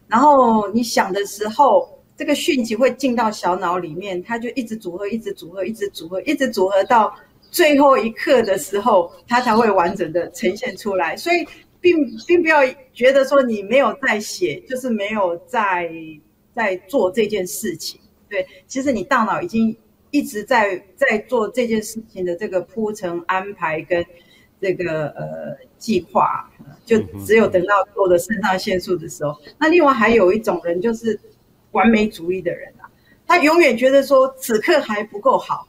然后你想的时候，这个讯息会进到小脑里面，它就一直组合，一直组合，一直组合，一直组合到最后一刻的时候，它才会完整的呈现出来。所以，并并不要觉得说你没有在写，就是没有在在做这件事情。对，其实你大脑已经。一直在在做这件事情的这个铺陈安排跟这个呃计划，就只有等到做的肾上腺素的时候。那另外还有一种人就是完美主义的人啊，他永远觉得说此刻还不够好。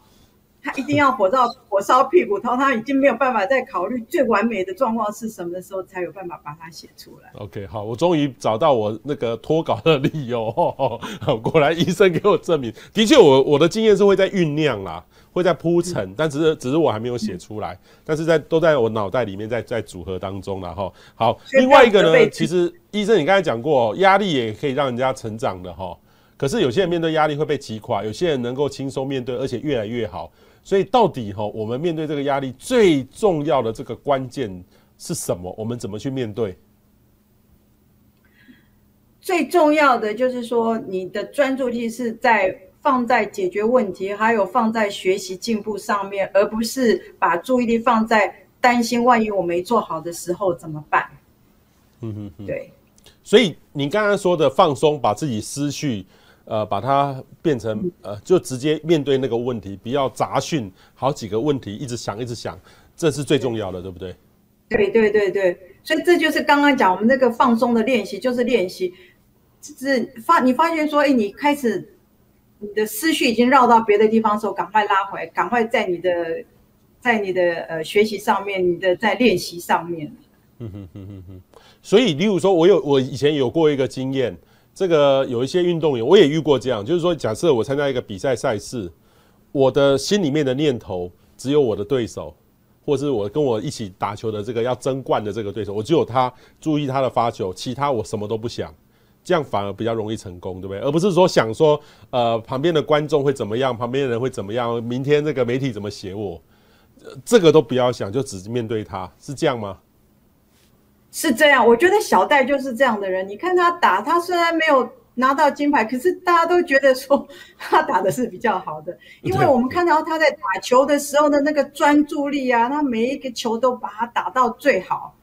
他一定要火到火烧屁股头，他已经没有办法再考虑最完美的状况是什么的时候，才有办法把它写出来。OK，好，我终于找到我那个脱稿的理由。哦哦、果然医生给我证明，的确，我我的经验是会在酝酿啦，会在铺陈，嗯、但只是只是我还没有写出来，嗯、但是在都在我脑袋里面在在组合当中了哈。好，另外一个呢，其实医生你刚才讲过，压力也可以让人家成长的哈。可是有些人面对压力会被击垮，有些人能够轻松面对，而且越来越好。所以到底哈，我们面对这个压力最重要的这个关键是什么？我们怎么去面对？最重要的就是说，你的专注力是在放在解决问题，还有放在学习进步上面，而不是把注意力放在担心万一我没做好的时候怎么办。嗯嗯嗯，对。所以你刚刚说的放松，把自己思绪，呃，把它变成呃，就直接面对那个问题，不要杂讯好几个问题一直想一直想，这是最重要的，对不对？对对对对，所以这就是刚刚讲我们那个放松的练习，就是练习，就是发你发现说，哎，你开始你的思绪已经绕到别的地方的时候，赶快拉回来，赶快在你的在你的呃学习上面，你的在练习上面。嗯哼哼哼哼。所以，例如说，我有我以前有过一个经验，这个有一些运动员，我也遇过这样，就是说，假设我参加一个比赛赛事，我的心里面的念头只有我的对手，或是我跟我一起打球的这个要争冠的这个对手，我只有他注意他的发球，其他我什么都不想，这样反而比较容易成功，对不对？而不是说想说，呃，旁边的观众会怎么样，旁边的人会怎么样，明天这个媒体怎么写我，这个都不要想，就只面对他，是这样吗？是这样，我觉得小戴就是这样的人。你看他打，他虽然没有拿到金牌，可是大家都觉得说他打的是比较好的，因为我们看到他在打球的时候的那个专注力啊，他每一个球都把它打到最好。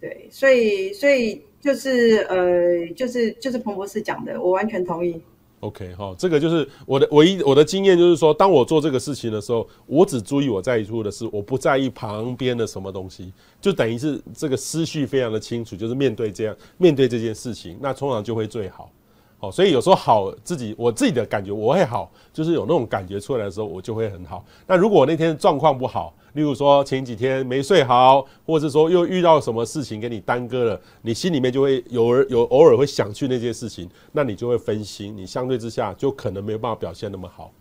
对，所以所以就是呃，就是就是彭博士讲的，我完全同意。OK，好，这个就是我的唯一我的经验，就是说，当我做这个事情的时候，我只注意我在意的事，我不在意旁边的什么东西，就等于是这个思绪非常的清楚，就是面对这样面对这件事情，那通常就会最好。好，所以有时候好自己我自己的感觉我会好，就是有那种感觉出来的时候，我就会很好。那如果那天状况不好，例如说前几天没睡好，或者是说又遇到什么事情给你耽搁了，你心里面就会有有，偶尔会想去那件事情，那你就会分心，你相对之下就可能没有办法表现那么好。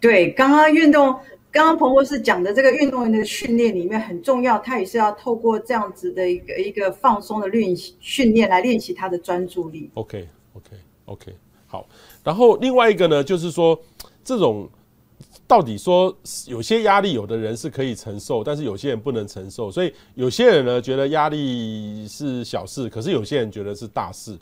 对，刚刚运动。刚刚彭博士讲的这个运动员的训练里面很重要，他也是要透过这样子的一个一个放松的练习训练来练习他的专注力。OK OK OK，好。然后另外一个呢，就是说这种到底说有些压力，有的人是可以承受，但是有些人不能承受。所以有些人呢觉得压力是小事，可是有些人觉得是大事。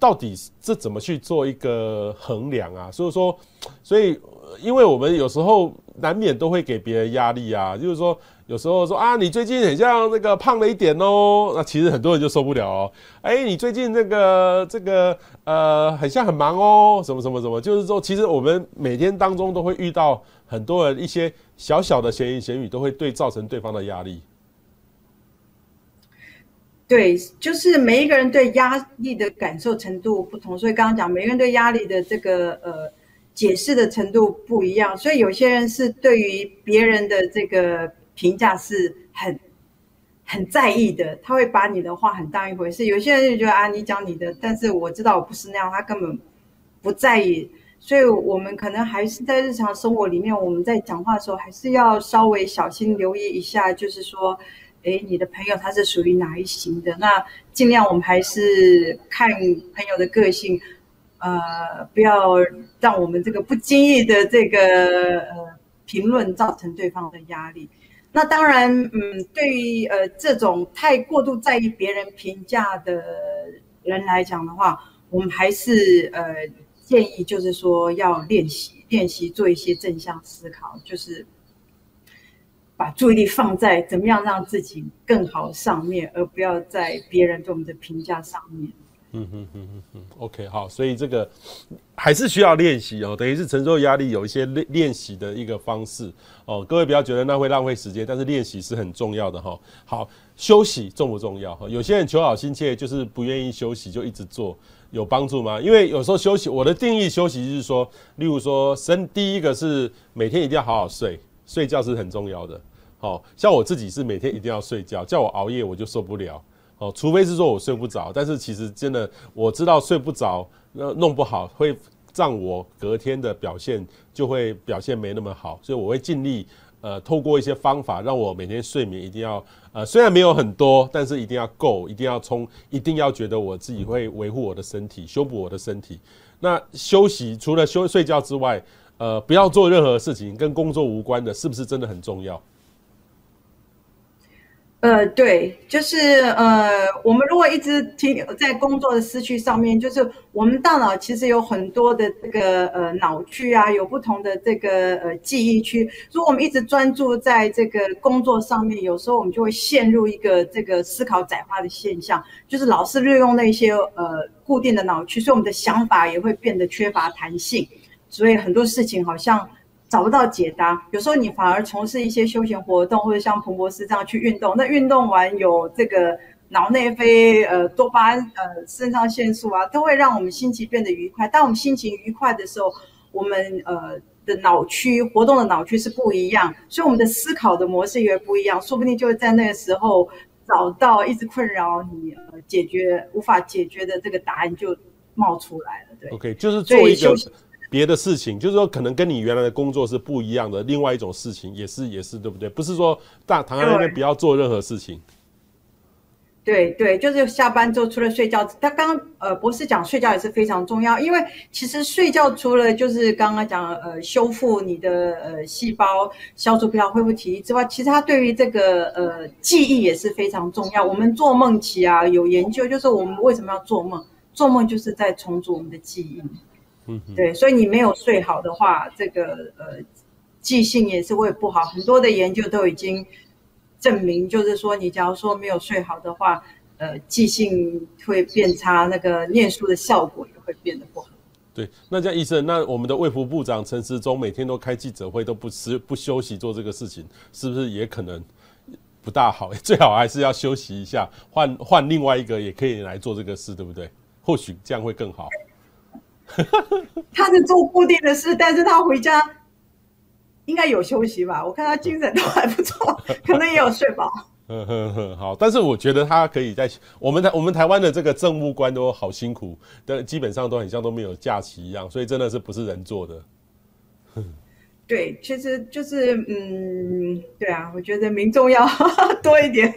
到底这怎么去做一个衡量啊？所以说，所以因为我们有时候。难免都会给别人压力啊，就是说有时候说啊，你最近很像那个胖了一点哦，那其实很多人就受不了哦。哎，你最近这个这个呃，很像很忙哦，什么什么什么，就是说，其实我们每天当中都会遇到很多人一些小小的闲言闲语，都会对造成对方的压力。对，就是每一个人对压力的感受程度不同，所以刚刚讲每个人对压力的这个呃。解释的程度不一样，所以有些人是对于别人的这个评价是很很在意的，他会把你的话很当一回事。有些人就觉得啊，你讲你的，但是我知道我不是那样，他根本不在意。所以我们可能还是在日常生活里面，我们在讲话的时候还是要稍微小心留意一下，就是说，诶，你的朋友他是属于哪一型的？那尽量我们还是看朋友的个性。呃，不要让我们这个不经意的这个呃评论造成对方的压力。那当然，嗯，对于呃这种太过度在意别人评价的人来讲的话，我们还是呃建议就是说要练习练习做一些正向思考，就是把注意力放在怎么样让自己更好上面，而不要在别人对我们的评价上面。嗯哼哼哼哼，OK，好，所以这个还是需要练习哦，等于是承受压力有一些练练习的一个方式哦。各位不要觉得那会浪费时间，但是练习是很重要的哈。好，休息重不重要？有些人求好心切，就是不愿意休息，就一直做，有帮助吗？因为有时候休息，我的定义休息就是说，例如说，生第一个是每天一定要好好睡，睡觉是很重要的。好，像我自己是每天一定要睡觉，叫我熬夜我就受不了。哦，除非是说我睡不着，但是其实真的我知道睡不着，那弄不好会让我隔天的表现就会表现没那么好，所以我会尽力呃透过一些方法让我每天睡眠一定要呃虽然没有很多，但是一定要够，一定要充，一定要觉得我自己会维护我的身体，修补我的身体。那休息除了休睡觉之外，呃，不要做任何事情跟工作无关的，是不是真的很重要？呃，对，就是呃，我们如果一直停留在工作的思绪上面，就是我们大脑其实有很多的这个呃脑区啊，有不同的这个呃记忆区。如果我们一直专注在这个工作上面，有时候我们就会陷入一个这个思考窄化的现象，就是老是利用那些呃固定的脑区，所以我们的想法也会变得缺乏弹性，所以很多事情好像。找不到解答，有时候你反而从事一些休闲活动，或者像彭博士这样去运动。那运动完有这个脑内啡、呃多巴胺、呃肾上腺素啊，都会让我们心情变得愉快。当我们心情愉快的时候，我们呃的脑区活动的脑区是不一样，所以我们的思考的模式也会不一样。说不定就会在那个时候找到一直困扰你呃解决无法解决的这个答案就冒出来了。对，OK，就是做一个。别的事情，就是说可能跟你原来的工作是不一样的，另外一种事情也是也是对不对？不是说大躺在那边不要做任何事情。对对，就是下班之后除了睡觉，他刚呃博士讲睡觉也是非常重要，因为其实睡觉除了就是刚刚讲呃修复你的呃细胞、消除疲劳、恢复体力之外，其实它对于这个呃记忆也是非常重要。我们做梦期啊有研究，就是我们为什么要做梦？做梦就是在重组我们的记忆。对，所以你没有睡好的话，这个呃记性也是会不好。很多的研究都已经证明，就是说你假如说没有睡好的话，呃，记性会变差，那个念书的效果也会变得不好。对，那这样医生，那我们的卫福部长陈时中每天都开记者会，都不吃不休息做这个事情，是不是也可能不大好？[LAUGHS] 最好还是要休息一下，换换另外一个也可以来做这个事，对不对？或许这样会更好。[LAUGHS] 他是做固定的事，但是他回家应该有休息吧？我看他精神都还不错，[LAUGHS] 可能也有睡饱。嗯哼哼，好，但是我觉得他可以在我们台我们台湾的这个政务官都好辛苦，但基本上都很像都没有假期一样，所以真的是不是人做的。对，其实就是嗯，对啊，我觉得民众要 [LAUGHS] 多一点，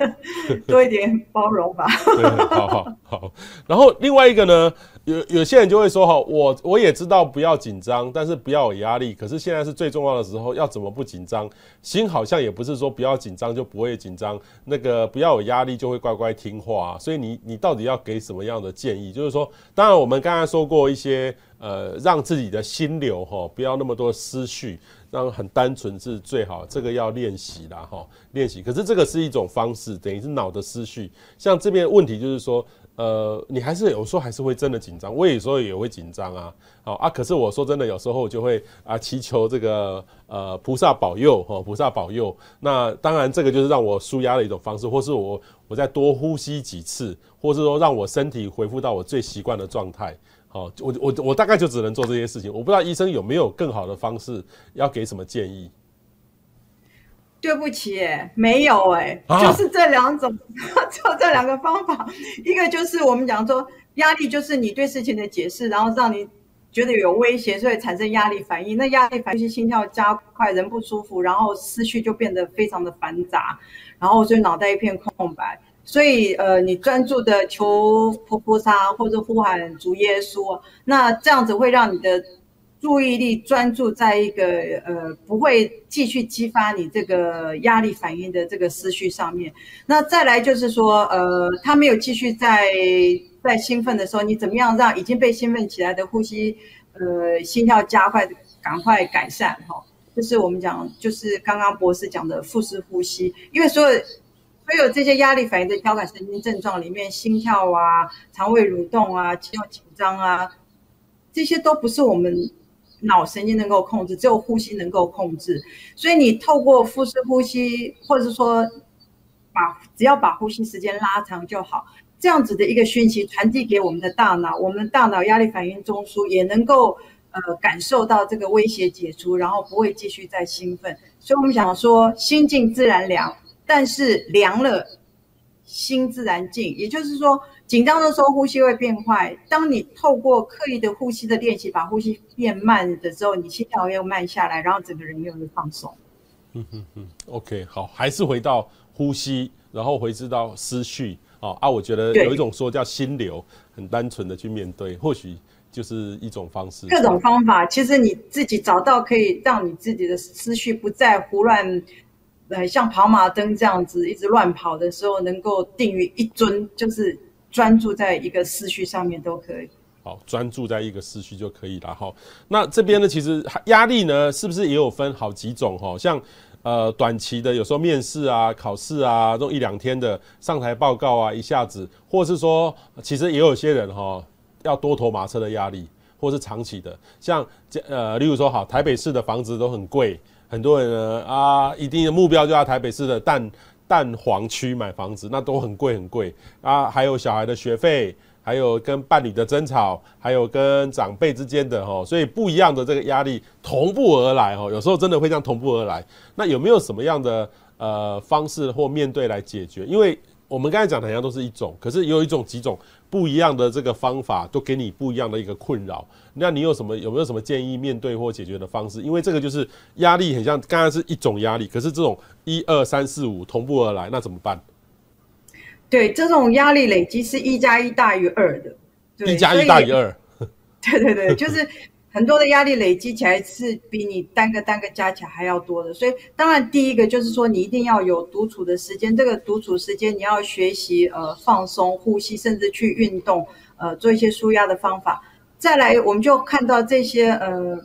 多一点包容吧。对，好好好。然后另外一个呢，有有些人就会说哈，我我也知道不要紧张，但是不要有压力。可是现在是最重要的时候，要怎么不紧张？心好像也不是说不要紧张就不会紧张，那个不要有压力就会乖乖听话。所以你你到底要给什么样的建议？就是说，当然我们刚才说过一些。呃，让自己的心流哈，不要那么多思绪，让很单纯是最好。这个要练习啦哈，练习。可是这个是一种方式，等于是脑的思绪。像这边问题就是说，呃，你还是有时候还是会真的紧张，我有时候也会紧张啊。好啊，可是我说真的，有时候我就会啊祈求这个呃菩萨保佑哈，菩萨保佑。那当然这个就是让我舒压的一种方式，或是我我再多呼吸几次，或是说让我身体恢复到我最习惯的状态。好，我我我大概就只能做这些事情。我不知道医生有没有更好的方式，要给什么建议？对不起，哎，没有，哎，就是这两种，[LAUGHS] 就这两个方法。一个就是我们讲说，压力就是你对事情的解释，然后让你觉得有威胁，所以产生压力反应。那压力反应，心跳加快，人不舒服，然后思绪就变得非常的繁杂，然后所以脑袋一片空白。所以，呃，你专注的求菩萨或者呼喊主耶稣，那这样子会让你的注意力专注在一个呃，不会继续激发你这个压力反应的这个思绪上面。那再来就是说，呃，他没有继续在在兴奋的时候，你怎么样让已经被兴奋起来的呼吸，呃，心跳加快，赶快改善哈？就是我们讲，就是刚刚博士讲的腹式呼吸，因为所有。所有这些压力反应的交感神经症状里面，心跳啊、肠胃蠕动啊、肌肉紧张啊，这些都不是我们脑神经能够控制，只有呼吸能够控制。所以你透过腹式呼吸，或者是说把只要把呼吸时间拉长就好，这样子的一个讯息传递给我们的大脑，我们的大脑压力反应中枢也能够呃感受到这个威胁解除，然后不会继续再兴奋。所以我们想说，心静自然凉。但是凉了，心自然静。也就是说，紧张的时候呼吸会变快。当你透过刻意的呼吸的练习，把呼吸变慢的时候，你心跳又慢下来，然后整个人又会放松。嗯嗯嗯，OK，好，还是回到呼吸，然后回至到思绪。啊啊，我觉得有一种说叫心流，很单纯的去面对，或许就是一种方式。各种方法，其实你自己找到可以让你自己的思绪不再胡乱，呃，像跑马灯这样子一直乱跑的时候，能够定于一尊，就是专注在一个思绪上面都可以。好，专注在一个思绪就可以了。哈，那这边呢，其实压力呢，是不是也有分好几种？哈，像呃短期的，有时候面试啊、考试啊，这种一两天的上台报告啊，一下子，或是说，其实也有些人哈，要多头马车的压力，或是长期的，像呃，例如说，好，台北市的房子都很贵，很多人呢啊，一定的目标就要台北市的但蛋黄区买房子，那都很贵很贵啊，还有小孩的学费。还有跟伴侣的争吵，还有跟长辈之间的吼，所以不一样的这个压力同步而来吼，有时候真的会这样同步而来。那有没有什么样的呃方式或面对来解决？因为我们刚才讲的好像都是一种，可是有一种几种不一样的这个方法，都给你不一样的一个困扰。那你有什么有没有什么建议面对或解决的方式？因为这个就是压力很像刚才是一种压力，可是这种一二三四五同步而来，那怎么办？对，这种压力累积是一加一大于二的，一加一大于二。对对对，就是很多的压力累积起来是比你单个单个加起来还要多的。所以当然第一个就是说你一定要有独处的时间，这个独处时间你要学习呃放松呼吸，甚至去运动，呃做一些舒压的方法。再来我们就看到这些呃。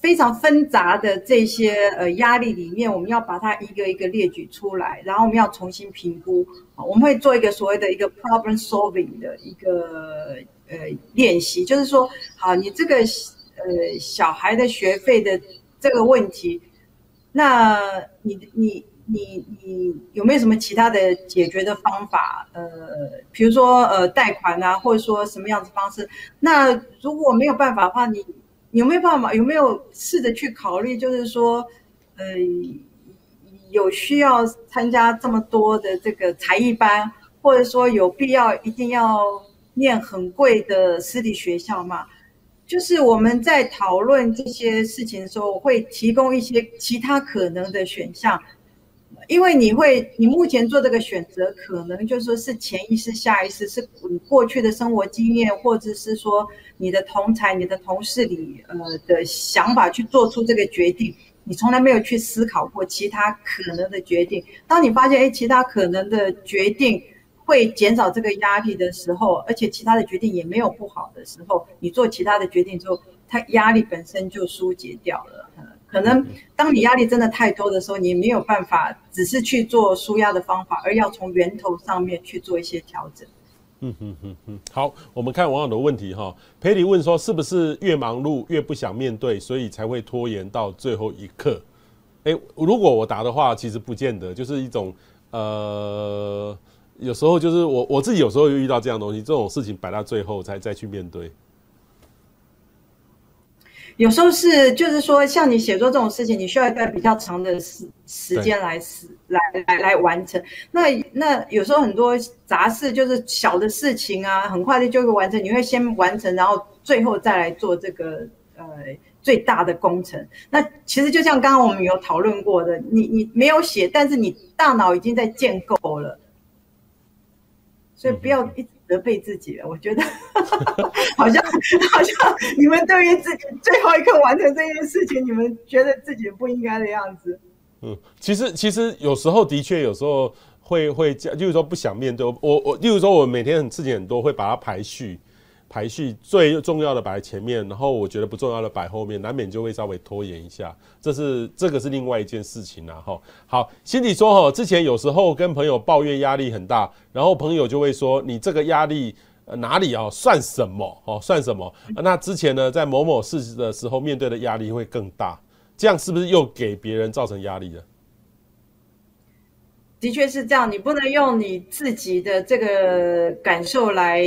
非常纷杂的这些呃压力里面，我们要把它一个一个列举出来，然后我们要重新评估。我们会做一个所谓的一个 problem solving 的一个呃练习，就是说，好，你这个呃小孩的学费的这个问题，那你你你你有没有什么其他的解决的方法？呃，比如说呃贷款啊，或者说什么样子方式？那如果没有办法的话，你有没有办法？有没有试着去考虑？就是说，呃，有需要参加这么多的这个才艺班，或者说有必要一定要念很贵的私立学校嘛？就是我们在讨论这些事情的时候，会提供一些其他可能的选项。因为你会，你目前做这个选择，可能就是说是潜意识、下意识，是你过去的生活经验，或者是说你的同才、你的同事里，呃的想法去做出这个决定。你从来没有去思考过其他可能的决定。当你发现，哎，其他可能的决定会减少这个压力的时候，而且其他的决定也没有不好的时候，你做其他的决定之后，它压力本身就疏解掉了。可能当你压力真的太多的时候，你没有办法只是去做舒压的方法，而要从源头上面去做一些调整。嗯嗯嗯嗯，好，我们看网友的问题哈。裴里问说，是不是越忙碌越不想面对，所以才会拖延到最后一刻？诶，如果我答的话，其实不见得，就是一种呃，有时候就是我我自己有时候又遇到这样东西，这种事情摆到最后才再去面对。有时候是，就是说，像你写作这种事情，你需要一段比较长的时时间来死来来来完成。那那有时候很多杂事就是小的事情啊，很快的就会完成。你会先完成，然后最后再来做这个呃最大的工程。那其实就像刚刚我们有讨论过的，你你没有写，但是你大脑已经在建构了，所以不要一直。责备自己了，我觉得好像好像你们对于自己最后一刻完成这件事情，你们觉得自己不应该的样子。嗯，其实其实有时候的确有时候会会就是说不想面对我我，例如说我每天很事情很多，会把它排序。排序最重要的摆在前面，然后我觉得不重要的摆后面，难免就会稍微拖延一下。这是这个是另外一件事情啦，哈。好，心里说哈，之前有时候跟朋友抱怨压力很大，然后朋友就会说你这个压力哪里啊算什么哦算什么？那之前呢在某某事的时候面对的压力会更大，这样是不是又给别人造成压力了？的确是这样，你不能用你自己的这个感受来。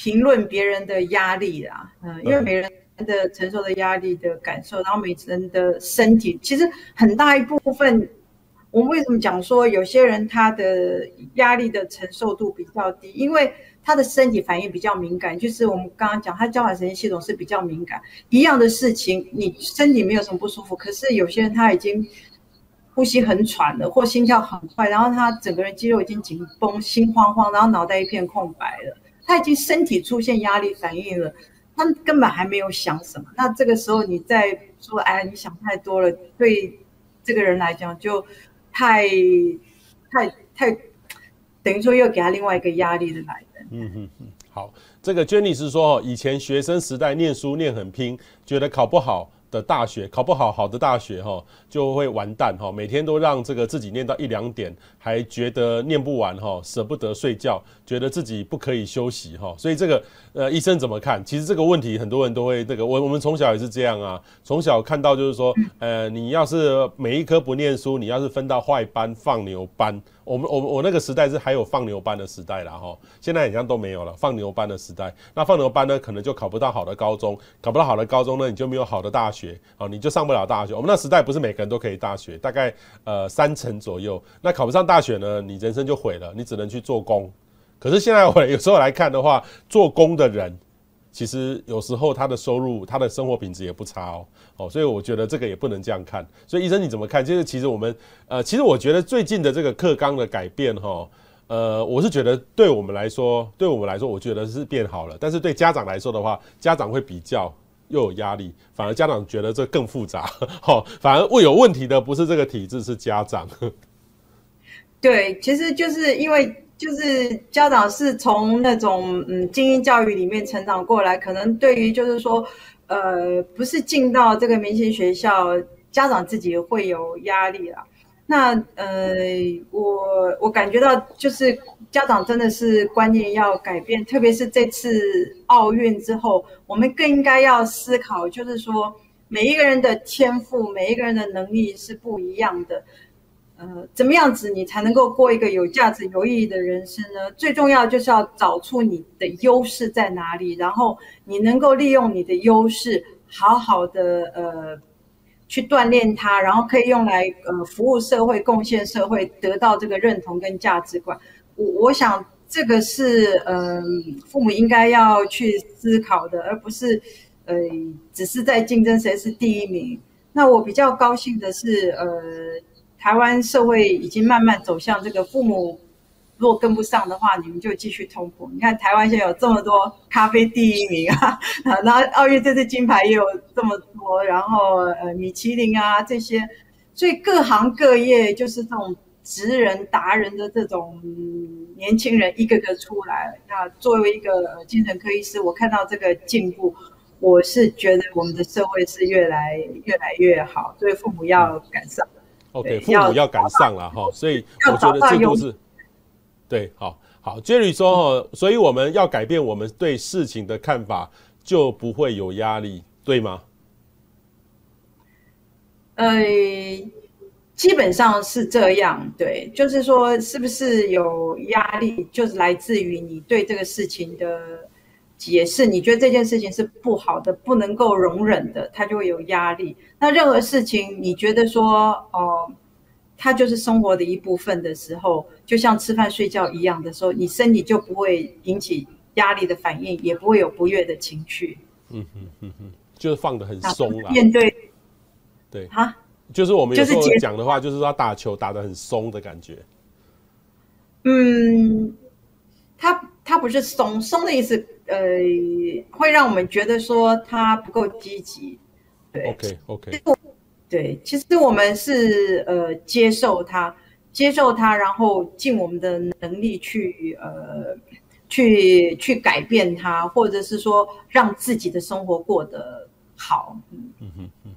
评论别人的压力啦，嗯，因为每人的承受的压力的感受，然后每人的身体，其实很大一部分，我们为什么讲说有些人他的压力的承受度比较低？因为他的身体反应比较敏感，就是我们刚刚讲，他交感神经系统是比较敏感。一样的事情，你身体没有什么不舒服，可是有些人他已经呼吸很喘了，或心跳很快，然后他整个人肌肉已经紧绷，心慌慌，然后脑袋一片空白了。他已经身体出现压力反应了，他根本还没有想什么。那这个时候你再说，哎，你想太多了，对这个人来讲就太太太，等于说又给他另外一个压力的来源。嗯嗯嗯，好，这个 Jenny 是说，以前学生时代念书念很拼，觉得考不好。的大学考不好，好的大学哈就会完蛋哈，每天都让这个自己念到一两点，还觉得念不完哈，舍不得睡觉，觉得自己不可以休息哈，所以这个呃医生怎么看？其实这个问题很多人都会这个，我我们从小也是这样啊，从小看到就是说，呃你要是每一科不念书，你要是分到坏班放牛班。我们我我那个时代是还有放牛班的时代啦哈，现在好像都没有了放牛班的时代。那放牛班呢，可能就考不到好的高中，考不到好的高中呢，你就没有好的大学，哦，你就上不了大学。我们那时代不是每个人都可以大学，大概呃三成左右。那考不上大学呢，你人生就毁了，你只能去做工。可是现在我 [LAUGHS] 有时候来看的话，做工的人。其实有时候他的收入、他的生活品质也不差哦，哦，所以我觉得这个也不能这样看。所以医生你怎么看？就是其实我们呃，其实我觉得最近的这个课纲的改变哈，呃，我是觉得对我们来说，对我们来说，我觉得是变好了。但是对家长来说的话，家长会比较又有压力，反而家长觉得这更复杂，哈，[LAUGHS] 反而会有问题的不是这个体制，是家长。[LAUGHS] 对，其实就是因为。就是家长是从那种嗯精英教育里面成长过来，可能对于就是说，呃，不是进到这个明星学校，家长自己会有压力啦。那呃，我我感觉到就是家长真的是观念要改变，特别是这次奥运之后，我们更应该要思考，就是说每一个人的天赋，每一个人的能力是不一样的。呃，怎么样子你才能够过一个有价值、有意义的人生呢？最重要就是要找出你的优势在哪里，然后你能够利用你的优势，好好的呃去锻炼它，然后可以用来呃服务社会、贡献社会，得到这个认同跟价值观。我我想这个是嗯、呃、父母应该要去思考的，而不是呃只是在竞争谁是第一名。那我比较高兴的是呃。台湾社会已经慢慢走向这个，父母如果跟不上的话，你们就继续痛苦。你看台湾现在有这么多咖啡第一名啊，[LAUGHS] 然后奥运这次金牌也有这么多，然后呃米其林啊这些，所以各行各业就是这种职人达人的这种年轻人一个个出来。那作为一个精神科医师，我看到这个进步，我是觉得我们的社会是越来越来越好，所以父母要赶上。OK，父母要赶上了哈，所以我觉得这都是对，好好。Jerry 说哈，所以我们要改变我们对事情的看法，就不会有压力，对吗？呃，基本上是这样，对，就是说，是不是有压力，就是来自于你对这个事情的。解释，你觉得这件事情是不好的，不能够容忍的，他就会有压力。那任何事情，你觉得说，哦，它就是生活的一部分的时候，就像吃饭睡觉一样的时候，你身体就不会引起压力的反应，也不会有不悦的情绪。嗯哼嗯哼，就是放的很松了。面对，对啊，就是我们有时候讲的话，就是说打球打的很松的感觉。嗯，他他不是松松的意思。呃，会让我们觉得说他不够积极，对，OK OK，对，其实我们是呃接受他，接受他，然后尽我们的能力去呃去去改变他，或者是说让自己的生活过得好。嗯嗯嗯嗯，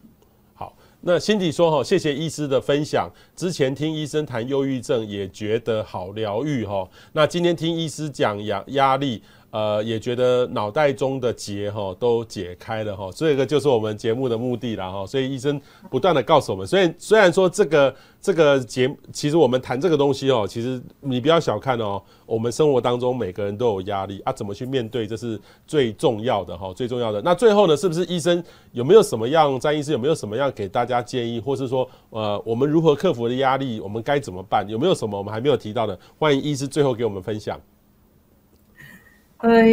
好，那 Cindy 说哈，谢谢医师的分享，之前听医生谈忧郁症也觉得好疗愈哈，那今天听医师讲压压力。呃，也觉得脑袋中的结哈都解开了哈，这个就是我们节目的目的了哈。所以医生不断的告诉我们，虽然虽然说这个这个节，其实我们谈这个东西哦，其实你不要小看哦，我们生活当中每个人都有压力啊，怎么去面对，这是最重要的哈，最重要的。那最后呢，是不是医生有没有什么样，詹医师有没有什么样给大家建议，或是说呃，我们如何克服的压力，我们该怎么办？有没有什么我们还没有提到的？欢迎医师最后给我们分享。呃，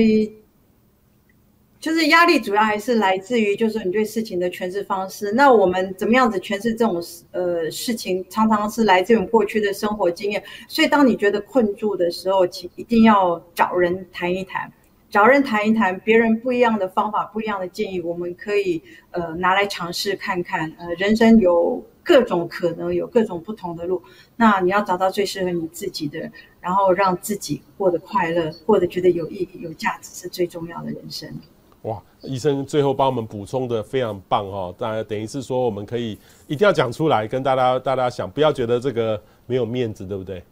就是压力主要还是来自于，就是你对事情的诠释方式。那我们怎么样子诠释这种呃事情，常常是来自于过去的生活经验。所以，当你觉得困住的时候，请一定要找人谈一谈，找人谈一谈，别人不一样的方法、不一样的建议，我们可以呃拿来尝试看看。呃，人生有各种可能，有各种不同的路，那你要找到最适合你自己的，然后让自己过得快乐，过得觉得有意义、有价值，是最重要的人生。哇，医生最后帮我们补充的非常棒哦，当然等于是说我们可以一定要讲出来，跟大家大家想，不要觉得这个没有面子，对不对？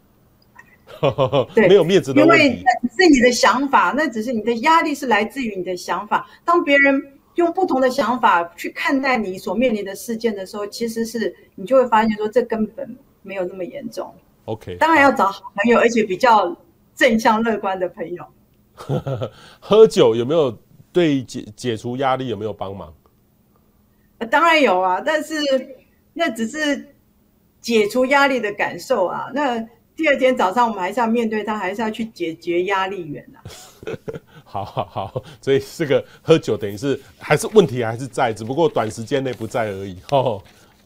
对，[LAUGHS] 没有面子的问题，因为那只是你的想法，那只是你的压力是来自于你的想法。当别人用不同的想法去看待你所面临的事件的时候，其实是你就会发现说，这根本没有那么严重。OK，当然要找好朋友，而且比较正向乐观的朋友。[LAUGHS] 喝酒有没有对解解除压力有没有帮忙？当然有啊，但是那只是解除压力的感受啊，那。第二天早上，我们还是要面对它，还是要去解决压力源啊。[LAUGHS] 好好好，所以这个喝酒等于是还是问题还是在，只不过短时间内不在而已。哦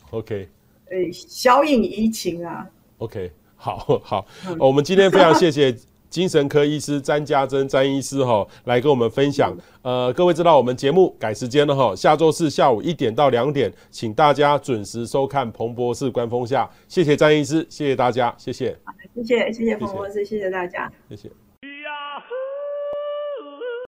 ，OK。呃，小饮怡情啊。OK，好好，嗯，我们今天非常谢谢。精神科医师詹家珍詹医师哈，来跟我们分享。呃，各位知道我们节目改时间了哈，下周四下午一点到两点，请大家准时收看彭博士观风下。谢谢詹医师，谢谢大家，谢谢。好，谢谢谢谢彭博士，谢谢大家，谢谢。